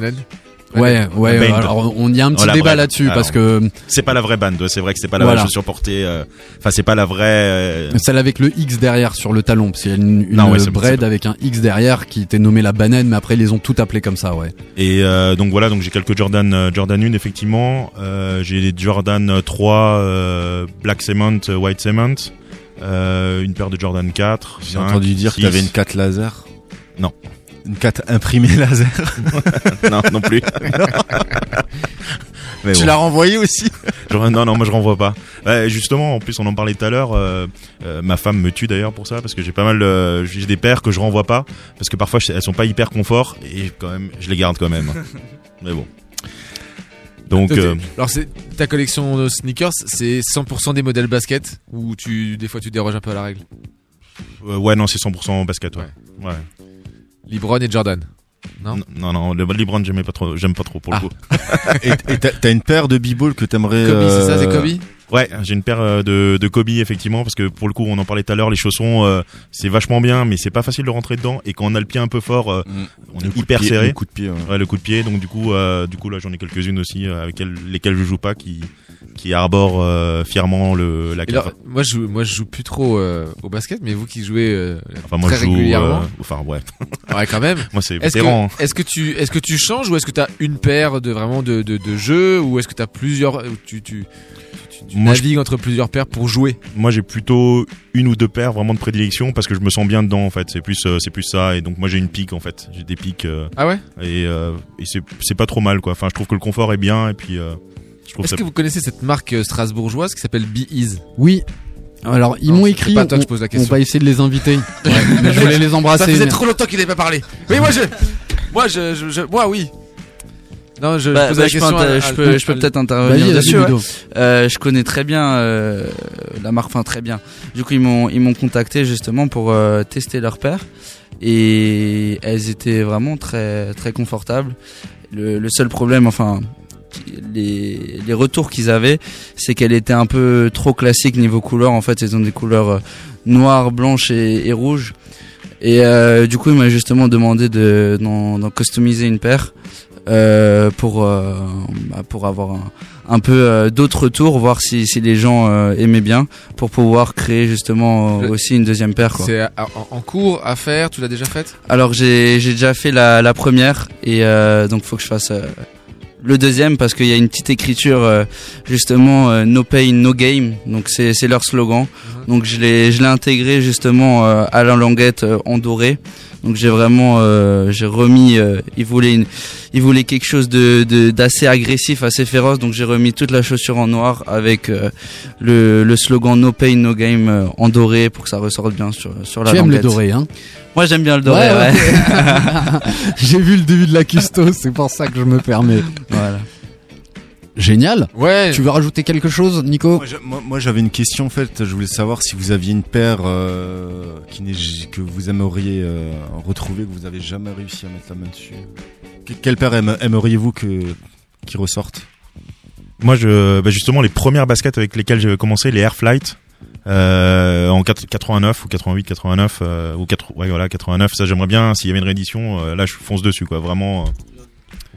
Ouais, ouais, Band. alors on y a un petit Oh, débat là-dessus Alors, parce que c'est pas la vraie bande c'est vrai que c'est pas la Voilà. vraie chaussure portée euh, enfin c'est pas la vraie euh, celle avec le X derrière sur le talon, parce qu'il y a une, une Non, ouais, c'est- Bread avec un X derrière qui était nommée la banane, mais après ils les ont tout appelé comme ça, ouais. Et euh, donc voilà, donc j'ai quelques Jordan euh, Jordan 1 effectivement. Euh, j'ai des Jordan 3 euh, Black Cement, White Cement. Euh, une paire de Jordan 4. J'ai entendu dire que t'avais une 4 laser. Non. Une 4 imprimée laser. non, non plus. Mais Tu bon. l'as renvoyé aussi Non, non, moi je renvoie pas. Ouais, justement, en plus on en parlait tout à l'heure. euh, euh, ma femme me tue d'ailleurs pour ça parce que j'ai pas mal, euh, j'ai des paires que je renvoie pas parce que parfois elles sont pas hyper confort et quand même, je les garde quand même. Mais bon. Donc, euh, Alors c'est ta collection de sneakers, c'est 100% des modèles basket ou tu des fois tu déroges un peu à la règle? euh, ouais, non, c'est 100% basket. Ouais. ouais. LeBron et Jordan. Non? Non, non, le LeBron j'aimais pas trop, j'aime pas trop pour le Ah. coup. Et t'as une paire de b-ball que t'aimerais. Kobe, c'est ça, c'est euh, Kobe? Ouais, j'ai une paire euh, de, de Kobe effectivement parce que pour le coup on en parlait tout à l'heure, les chaussons euh, c'est vachement bien mais c'est pas facile de rentrer dedans et quand on a le pied un peu fort, euh, on Le est hyper pied- serré. le coup de pied, ouais. le coup de pied. Donc du coup, euh, du coup là j'en ai quelques-unes aussi euh, avec elles- lesquelles je joue pas qui qui arborent euh, fièrement le la alors, moi je moi je joue plus trop euh, au basket mais vous qui jouez euh, Enfin moi très je joue, régulièrement. euh, enfin ouais. Ouais, quand même. moi c'est Est-ce hein. que, est-ce que tu est-ce que tu changes ou est-ce que tu as une paire de vraiment de, de, de jeux ou est-ce que tu as plusieurs tu tu, tu, Moi, je- navigues entre plusieurs paires pour jouer? Moi j'ai plutôt une ou deux paires vraiment de prédilection parce que je me sens bien dedans en fait. C'est plus euh, c'est plus ça et donc moi j'ai une pique en fait. J'ai des piques. euh, Ah ouais? Et, euh, et c'est c'est pas trop mal quoi. Enfin je trouve que le confort est bien et puis euh, je Est-ce ça. que vous connaissez cette marque euh, strasbourgeoise qui s'appelle Be Ease Oui. Alors ils Non, m'ont écrit, pas toi que on, je pose la on question. va essayer de les inviter. Ouais, mais je voulais les embrasser. Ça faisait mais- trop longtemps qu'il n'avait pas parlé. Oui, moi je moi je, je, je- moi oui. Non, je, Bah, je pose bah, la je peux, à- je je peut-être intervenir Vas-y, vas-y, dessus. ouais. Euh, je connais très bien euh, la marque, enfin très bien. Du coup, ils m'ont ils m'ont contacté justement pour euh, tester leur paire et elles étaient vraiment très très confortables. Le, le seul problème, enfin les, les retours qu'ils avaient, c'est qu'elle était un peu trop classique niveau couleur. En fait, ils ont des couleurs euh, noires, blanches et, et rouges. Et euh, du coup, il m'a justement demandé de d'en d'en customiser une paire euh, pour euh, bah, pour avoir un, un peu euh, d'autres retours, voir si, si les gens aimaient bien, pour pouvoir créer justement aussi une deuxième paire. Quoi. C'est en, cours à faire, tu l'as déjà faite? Alors j'ai j'ai déjà fait la, la première et euh, donc faut que je fasse euh, le deuxième parce qu'il y a une petite écriture euh, justement euh, no pain no game. Donc c'est leur slogan. Donc je l'ai je l'ai intégré justement euh, à la languette en doré Donc j'ai vraiment, euh, j'ai remis. euh, il voulait, une, il voulait quelque chose de d'assez agressif, assez féroce. Donc j'ai remis toute la chaussure en noir avec euh, le, le slogan No Pain No Game euh, en doré pour que ça ressorte bien sur sur la Tu aimes le doré, hein Moi j'aime bien le doré. Ouais, Ouais, ouais. J'ai vu le début de la custo, c'est pour ça que je me permets. Voilà. Génial. Ouais. Tu veux rajouter quelque chose, Nico Moi, j'a- Moi, moi, j'avais une question en fait. Je voulais savoir si vous aviez une paire euh, qui n'est j- que vous aimeriez euh, retrouver, que vous avez jamais réussi à mettre la main dessus. Que- quelle paire aime- aimeriez-vous que qui ressorte? Moi, je, bah justement, les premières baskets avec lesquelles j'ai commencé, les Air Flight, euh, en 4- 89 ou 88, 89 euh, ou 4, ouais, voilà, 89. Ça, j'aimerais bien. S'il y avait une réédition, euh, là, je fonce dessus, quoi. Vraiment.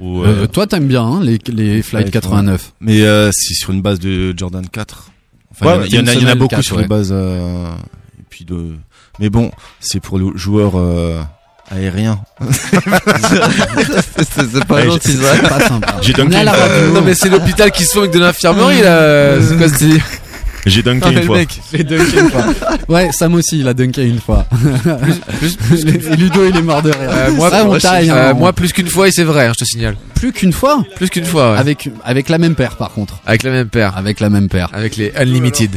Euh, ou, euh, Euh, toi, t'aimes bien hein, les, les Flight 89. Mais euh, c'est sur une base de Jordan 4. Enfin, Ouais, il y en a- il y, en a- beaucoup 4, sur ouais. une base. euh, et puis de. Mais bon, c'est pour le joueur euh, aérien. c'est pas Ouais, gentil, ça. c'est pas sympa. J'ai radio. Non mais c'est l'hôpital qui se fait avec de l'infirmerie là. C'est quoi J'ai dunké une fois. J'ai dunké une fois. Ouais, Sam aussi, il a dunké une fois. Et Ludo, il est mort de rire. Euh, moi, Ça, on taille, euh, hein. moi plus qu'une fois et c'est vrai, hein, je te signale. plus qu'une fois. Plus qu'une fois. ouais. Avec avec la même paire, par contre. Avec la même paire. Avec la même paire. Avec les Unlimited.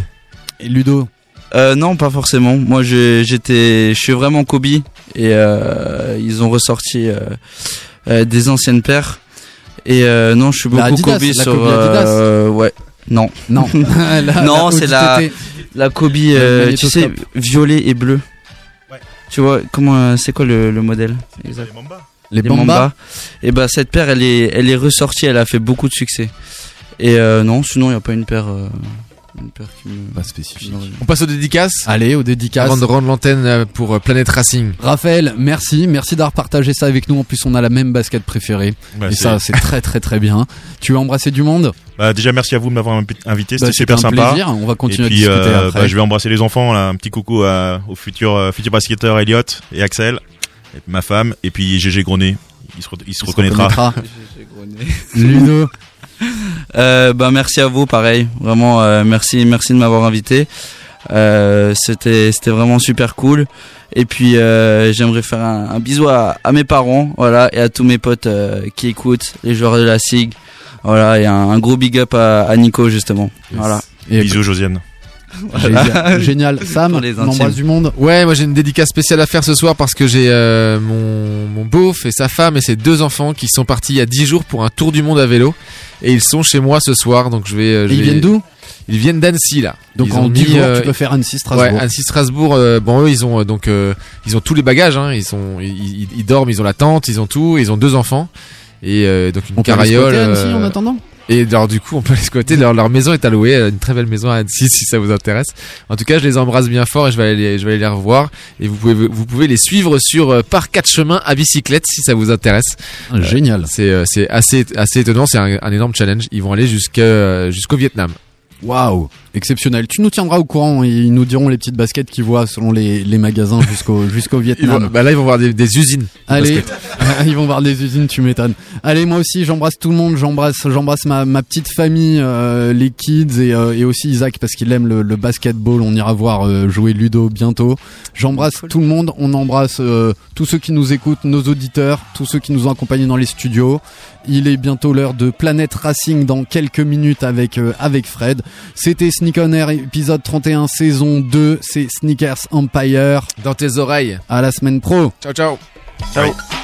Et Ludo. Euh, non, pas forcément. Moi, j'étais, je suis vraiment Kobe et euh, ils ont ressorti euh, euh, des anciennes paires. Et euh, non, je suis beaucoup Adidas, Kobe la sur. Kobe euh, ouais, non, Non. La- non, c'est la la Kobe. Euh, tu sais, violet et bleu. Tu vois comment euh, c'est quoi le, le modèle exact Les Les Bamba. Mamba. Et bah cette paire, elle est, elle est ressortie. Elle a fait beaucoup de succès. Et euh, non, sinon il y a pas une paire. euh, une paire qui me. Pas spécifique. On passe aux dédicaces. Allez, aux dédicaces. Avant de rendre l'antenne euh, pour euh, Planet Racing. Raphaël, merci, merci d'avoir partagé ça avec nous. En plus, on a la même basket préférée. Bah, et ça, c'est très très très bien. Tu veux embrasser du monde? Bah, déjà, merci à vous de m'avoir invi- invité. Bah, C'était c'était super un sympa. plaisir. On va continuer et à discuter euh, après. bah, je vais embrasser les enfants. Là, un petit coucou à, au futur, euh, futur basketteur Elliot et Axel, et ma femme, et puis GG Gronet. Il se, re- il se Il se reconnaîtra. reconnaîtra. Ludo. Euh, bah merci à vous, pareil. Vraiment, euh, merci, merci de m'avoir invité. Euh, c'était, c'était vraiment super cool. Et puis, euh, j'aimerais faire un, un bisou à, à mes parents, voilà, et à tous mes potes euh, qui écoutent, les joueurs de la SIG. Voilà, et un, un gros big up à, à Nico justement. Voilà. Et Bisous, Josiane. Génial. Génial. Sam, Pour les on embrasse intimes. du monde. Ouais, moi j'ai une dédicace spéciale à faire ce soir parce que j'ai euh, mon, mon beauf et sa femme et ses deux enfants qui sont partis il y a 10 jours pour un tour du monde à vélo et ils sont chez moi ce soir donc je vais. euh, Et ils viennent d'où? Ils viennent d'Annecy là. Donc Ils en ont 10 mis, jours, euh, tu peux faire Annecy Strasbourg. Ouais, Annecy Strasbourg. euh, bon eux ils ont euh, donc ils ont tous les bagages. Hein, ils sont ils, ils- ils dorment, ils ont la tente, ils ont tout, ils ont deux enfants et donc une On peut aller carriole. squatter Annecy en attendant? Et alors du coup, on peut les squatter. Leur, leur maison est allouée, euh, une très belle maison à Annecy si ça vous intéresse. En tout cas, je les embrasse bien fort et je vais aller, les- je vais aller les revoir. Et vous pouvez, vous pouvez les suivre sur euh, par quatre chemins à bicyclette si ça vous intéresse. Ah, Génial. C'est euh, c'est assez assez étonnant. C'est un, un énorme challenge. Ils vont aller jusqu'à euh, jusqu'au Vietnam. Waouh, exceptionnel. Tu nous tiendras au courant. Ils nous diront les petites baskets qu'ils voient selon les, les magasins jusqu'au jusqu'au vont, Vietnam. bah là, ils vont voir des, des usines. Allez, ils vont voir des usines, tu m'étonnes. Allez, moi aussi, j'embrasse tout le monde, j'embrasse, j'embrasse ma, ma petite famille, euh, les kids et, euh, et aussi Isaac parce qu'il aime le, le basketball. On ira voir euh, jouer Ludo bientôt. J'embrasse tout le monde. On embrasse tous ceux qui nous écoutent, nos auditeurs, tous ceux qui nous ont accompagnés dans les studios. Il est bientôt l'heure de Planète Racing dans quelques minutes avec avec Fred. C'était Sneak On Air épisode 31 saison 2. C'est Sneakers Empire. Dans tes oreilles. À la semaine pro. Ciao ciao. Ciao.